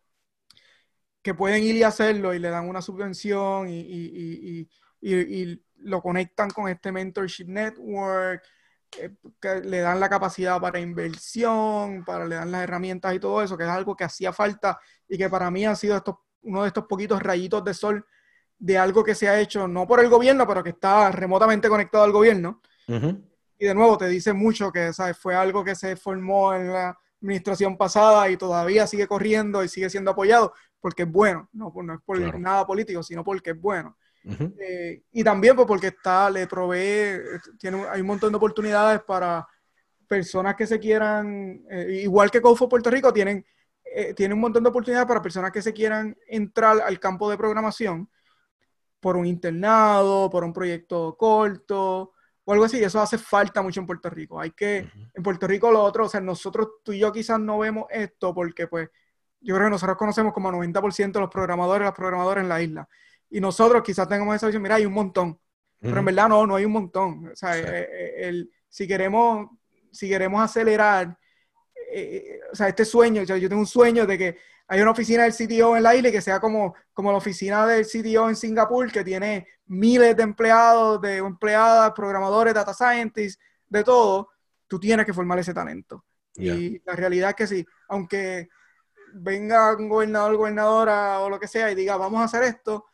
que pueden ir y hacerlo y le dan una subvención y, y, y, y lo conectan con este mentorship network, eh, que le dan la capacidad para inversión, para le dan las herramientas y todo eso, que es algo que hacía falta y que para mí ha sido estos, uno de estos poquitos rayitos de sol de algo que se ha hecho, no por el gobierno, pero que está remotamente conectado al gobierno. Y de nuevo, te dice mucho que ¿sabes? fue algo que se formó en la administración pasada y todavía sigue corriendo y sigue siendo apoyado porque es bueno, no, no es por nada político, sino porque es bueno. Eh, y también pues, porque está, le provee, tiene, hay un montón de oportunidades para personas que se quieran, eh, igual que COFO Puerto Rico, tienen, eh, tiene un montón de oportunidades para personas que se quieran entrar al campo de programación por un internado, por un proyecto corto o algo así. Y eso hace falta mucho en Puerto Rico. Hay que, en Puerto Rico lo otro, o sea, nosotros, tú y yo quizás no vemos esto porque pues yo creo que nosotros conocemos como 90% de los programadores, las programadoras en la isla. Y nosotros quizás tengamos esa visión, mira, hay un montón. Pero en verdad no, no hay un montón. O sea, eh, eh, el, si, queremos, si queremos acelerar, eh, o sea, este sueño, yo tengo un sueño de que hay una oficina del CTO en la isla que sea como, como la oficina del CTO en Singapur, que tiene miles de empleados, de empleadas, programadores, data scientists, de todo, tú tienes que formar ese talento. Y la realidad es que sí, aunque venga un gobernador, gobernadora o lo que sea y diga, vamos a hacer esto,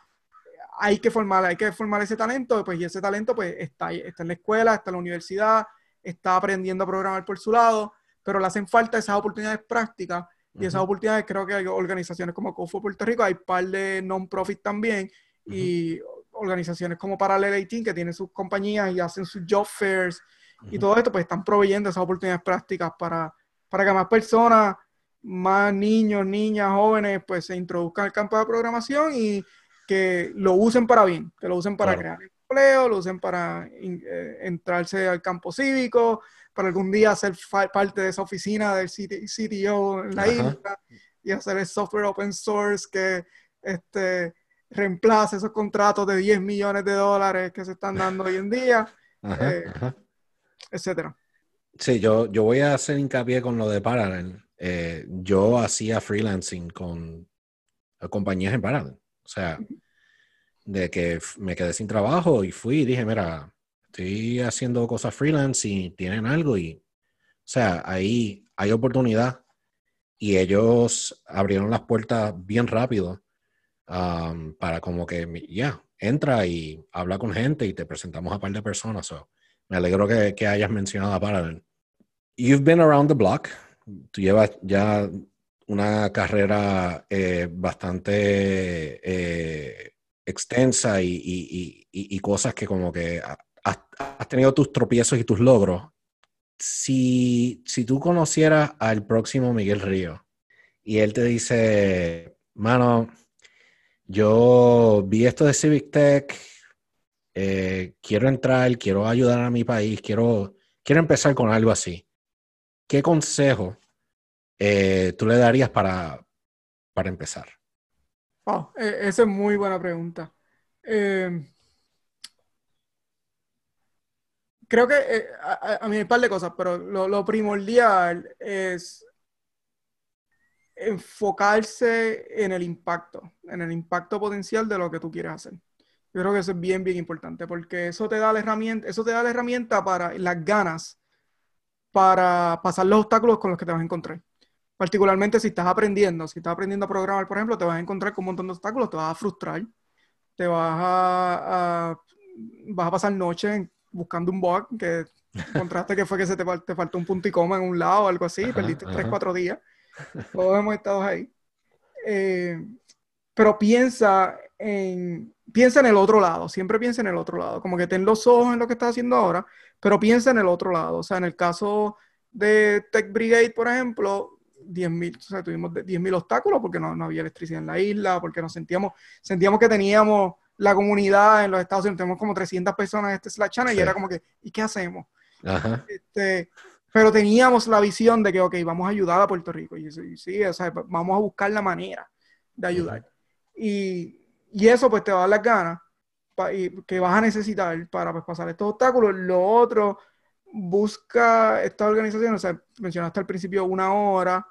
hay que formar, hay que formar ese talento, pues, y ese talento pues está, está en la escuela, está en la universidad, está aprendiendo a programar por su lado, pero le hacen falta esas oportunidades prácticas y esas oportunidades creo que hay organizaciones como COFO Puerto Rico, hay un par de non-profit también y organizaciones como Parallel 18 que tienen sus compañías y hacen sus job fairs y todo esto, pues están proveyendo esas oportunidades prácticas para, para que más personas, más niños, niñas, jóvenes, pues se introduzcan al campo de programación y que lo usen para bien, que lo usen para crear empleo, lo usen para eh, entrarse al campo cívico, para algún día ser parte de esa oficina del CTO en la isla y hacer el software open source que este, reemplace esos contratos de 10 millones de dólares que se están dando hoy en día, eh, etcétera. Sí, yo, yo voy a hacer hincapié con lo de Parallel. Eh, yo hacía freelancing con compañías en Parallel. O sea, de que me quedé sin trabajo y fui y dije, mira, estoy haciendo cosas freelance y tienen algo y, o sea, ahí hay oportunidad y ellos abrieron las puertas bien rápido para como que, ya, entra y habla con gente y te presentamos a un par de personas. me alegro que, que hayas mencionado a Parallel. You've been around the block. Tú llevas ya una carrera eh, bastante eh, extensa y, cosas que como que has, tenido tus tropiezos y tus logros. Si, si tú conocieras al próximo Miguel Río y él te dice, mano, yo vi esto de Civic Tech, eh, quiero entrar, quiero ayudar a mi país, quiero, quiero empezar con algo así. ¿Qué consejo eh, tú le darías para, para empezar? Wow, e, esa es muy buena pregunta. Em, creo que eh, a, mí hay un par de cosas, pero lo, primordial es enfocarse en el impacto, en el impacto potencial de lo que tú quieres hacer. Yo creo que eso es bien, bien importante, porque eso te da la herramienta, eso te da la herramienta para las ganas para pasar los obstáculos con los que te vas a encontrar particularmente si estás aprendiendo, si estás aprendiendo a programar, por ejemplo, te vas a encontrar con un montón de obstáculos, te vas a frustrar, te vas a, vas a pasar noche buscando un bug que <laughs> encontraste que fue que se te, te, faltó un punto y coma en un lado o algo así, perdiste tres, cuatro días. <laughs> Todos hemos estado ahí. Eh, pero piensa en, piensa en el otro lado, siempre piensa en el otro lado, como que ten los ojos en lo que estás haciendo ahora, pero piensa en el otro lado. O sea, en el caso de Tech Brigade, por ejemplo, 10.000, o sea, tuvimos 10.000 obstáculos porque no, no, había electricidad en la isla, porque nos sentíamos, sentíamos que teníamos la comunidad en los Estados Unidos, tenemos como 300 personas en este Slack channel y era como que, ¿y qué hacemos? Este, pero teníamos la visión de que, ok, vamos a ayudar a Puerto Rico. Y, sí, o sea, vamos a buscar la manera de ayudar. y, y, eso pues te va a dar las ganas y, que vas a necesitar para pues, pasar estos obstáculos. Lo otro, busca esta organización, o sea, mencionaste al principio una hora,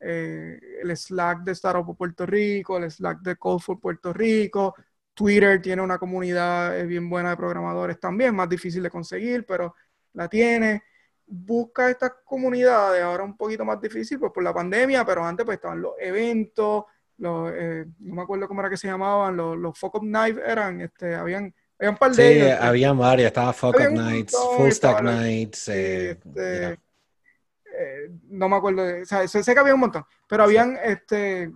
eh, el Slack de Startup Puerto Rico, el Slack de Code for Puerto Rico, Twitter tiene una comunidad bien buena de programadores también, más difícil de conseguir, pero la tiene. Busca estas comunidades, ahora un poquito más difícil pues, por la pandemia, pero antes pues estaban los eventos, los, eh, no me acuerdo cómo era que se llamaban, los, los Fuck Up Night eran, este, habían, había un par de sí, había varias, estaba Fuck Up Nights, Full Stack Nights, eh, este, eh, no me acuerdo, o sea, sé, que había un montón, pero habían, este,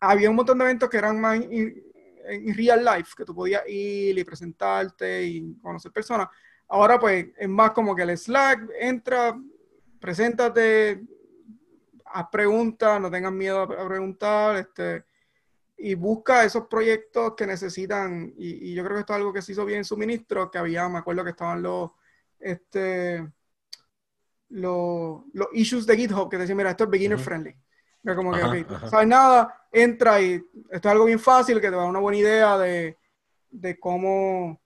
había un montón de eventos que eran más en real life, que tú podías ir y presentarte y conocer personas. Ahora pues es más como que el Slack, entra, preséntate, haz preguntas, no tengas miedo a preguntar, este, y busca esos proyectos que necesitan, y, yo creo que esto es algo que se hizo bien en suministro, que había, me acuerdo que estaban los, este, los, los issues de GitHub que decían, mira, esto es beginner friendly como que, no sabes nada, entra y esto es algo bien fácil que te da una buena idea de, de cómo,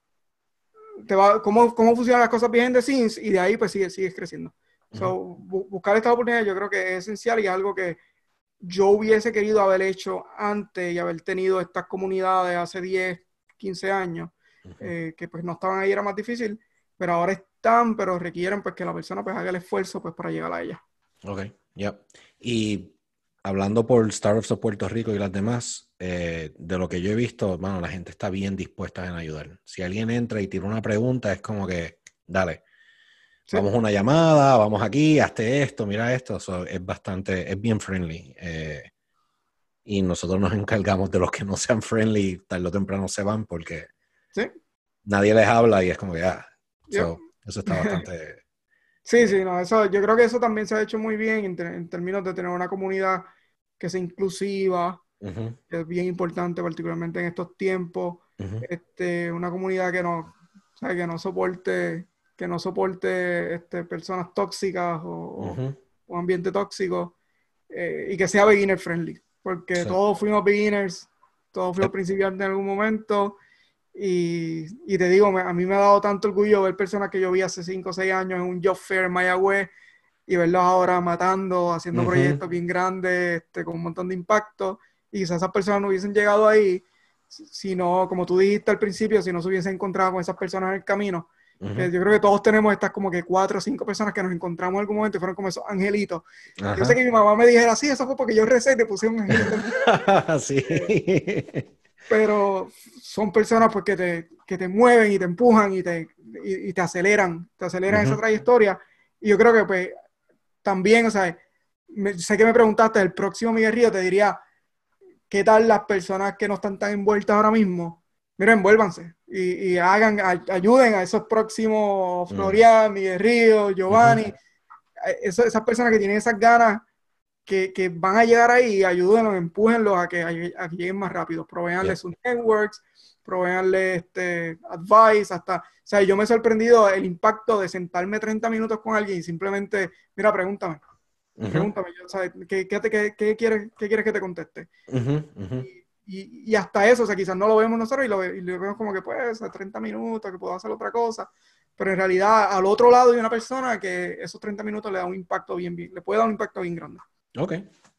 te va, cómo, cómo funcionan las cosas bien de scenes y de ahí pues sigues, sigues creciendo. buscar esta oportunidad yo creo que es esencial y es algo que yo hubiese querido haber hecho antes y haber tenido estas comunidades hace 10, 15 años, eh, que pues no estaban ahí, era más difícil, pero ahora están, pero requieren pues que la persona pues haga el esfuerzo pues para llegar a ella. Ok, ya. Y hablando por Startups of Puerto Rico y las demás, eh, de lo que yo he visto, bueno, la gente está bien dispuesta en ayudar. Si alguien entra y tiene una pregunta, es como que, dale, vamos a una llamada, vamos aquí, hazte esto, mira esto. es bastante, es bien friendly. Eh, y nosotros nos encargamos de los que no sean friendly, tarde o temprano se van porque nadie les habla y es como que, ah, eso está bastante... Sí, sí, no, eso, yo creo que eso también se ha hecho muy bien en, términos de tener una comunidad que sea inclusiva, que es bien importante, particularmente en estos tiempos. este, una comunidad que no, que no soporte, que no soporte este, personas tóxicas o, o, ambiente tóxico eh, y que sea beginner friendly, porque todos fuimos beginners, todos fuimos principiantes en algún momento y, te digo, a mí me ha dado tanto orgullo ver personas que yo vi hace 5 o 6 años en un job fair en Mayagüez y verlos ahora matando, haciendo proyectos bien grandes, este, con un montón de impacto. Y quizás esas personas no hubiesen llegado ahí si no, como tú dijiste al principio, si no se hubiesen encontrado con esas personas en el camino. yo creo que todos tenemos estas como que cuatro o cinco personas que nos encontramos en algún momento y fueron como esos angelitos. Yo sé que mi mamá me dijera, sí, eso fue porque yo recé y te puse un angelito. <laughs> sí. Pero son personas pues, que, te, que te mueven y te empujan y te, y, te aceleran, te aceleran esa trayectoria. Y yo creo que pues también, o sea, sé que me preguntaste, el próximo Miguel Río te diría, ¿qué tal las personas que no están tan envueltas ahora mismo? Mira, envuélvanse y, y hagan, ayuden a esos próximos Florian, Miguel Río, Giovanni, esas personas que tienen esas ganas que, que, van a llegar ahí, ayúdenlos, empújenlos a que, a que lleguen más rápido, proveanles sus networks, proveanles este, advice, hasta, o sea, yo me he sorprendido el impacto de sentarme 30 minutos con alguien y simplemente, mira, pregúntame, pregúntame, ¿qué, qué, qué, qué, quieres, ¿qué quieres que te conteste? y, y, hasta eso, o sea, quizás no lo vemos nosotros y lo, y lo vemos como que, pues, 30 minutos, que puedo hacer otra cosa, pero en realidad al otro lado hay una persona que esos 30 minutos le da un impacto bien, bien le puede dar un impacto bien grande. Ok,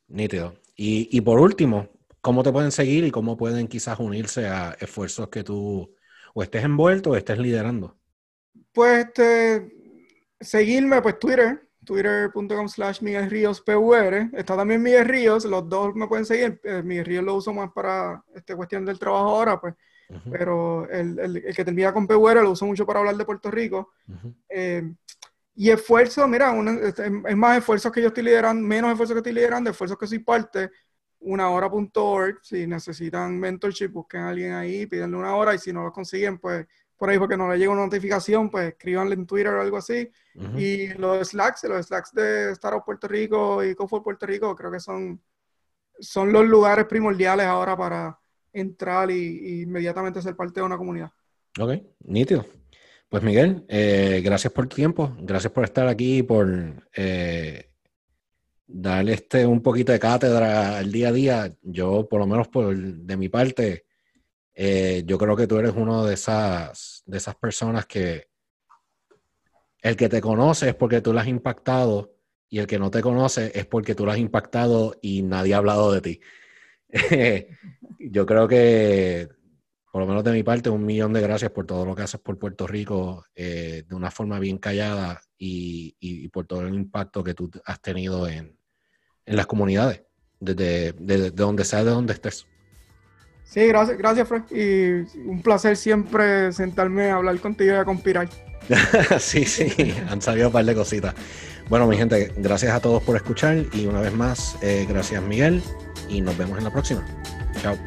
nítido. Y, y por último, ¿cómo te pueden seguir y cómo pueden quizás unirse a esfuerzos que tú o estés envuelto o estés liderando? Pues este, seguirme, pues Twitter, twitter.com slash Miguel Ríos PUR. Está también Miguel Ríos, los dos me pueden seguir. Eh, Miguel Ríos lo uso más para esta cuestión del trabajo ahora, pues. Pero el, el, que termina con PUR lo uso mucho para hablar de Puerto Rico. Y esfuerzo, mira, es más esfuerzos que yo estoy liderando, menos esfuerzos que estoy liderando, esfuerzos que soy parte, una hora.org, si necesitan mentorship, busquen a alguien ahí, pídenle una hora y si no lo consiguen, pues por ahí porque no le llega una notificación, pues escríbanle en Twitter o algo así. Y los Slacks, los Slacks de Startup Puerto Rico y Comfort Puerto Rico, creo que son, son los lugares primordiales ahora para, entrar y, inmediatamente ser parte de una comunidad. Ok, nítido. Pues Miguel, eh, gracias por tu tiempo, gracias por estar aquí por eh, darle este un poquito de cátedra al día a día. Yo, por lo menos por de mi parte, eh, yo creo que tú eres uno de esas, de esas personas que el que te conoce es porque tú lo has impactado y el que no te conoce es porque tú lo has impactado y nadie ha hablado de ti. <laughs> yo creo que, por lo menos de mi parte, un millón de gracias por todo lo que haces por Puerto Rico eh, de una forma bien callada y, por todo el impacto que tú has tenido en, las comunidades, desde, donde sea, de donde estés. Sí, gracias, gracias, Fred. Y un placer siempre sentarme a hablar contigo y a conspirar. <laughs> sí, sí, han salido un par de cositas. Bueno, mi gente, gracias a todos por escuchar y una vez más, eh, gracias Miguel y nos vemos en la próxima. Chao.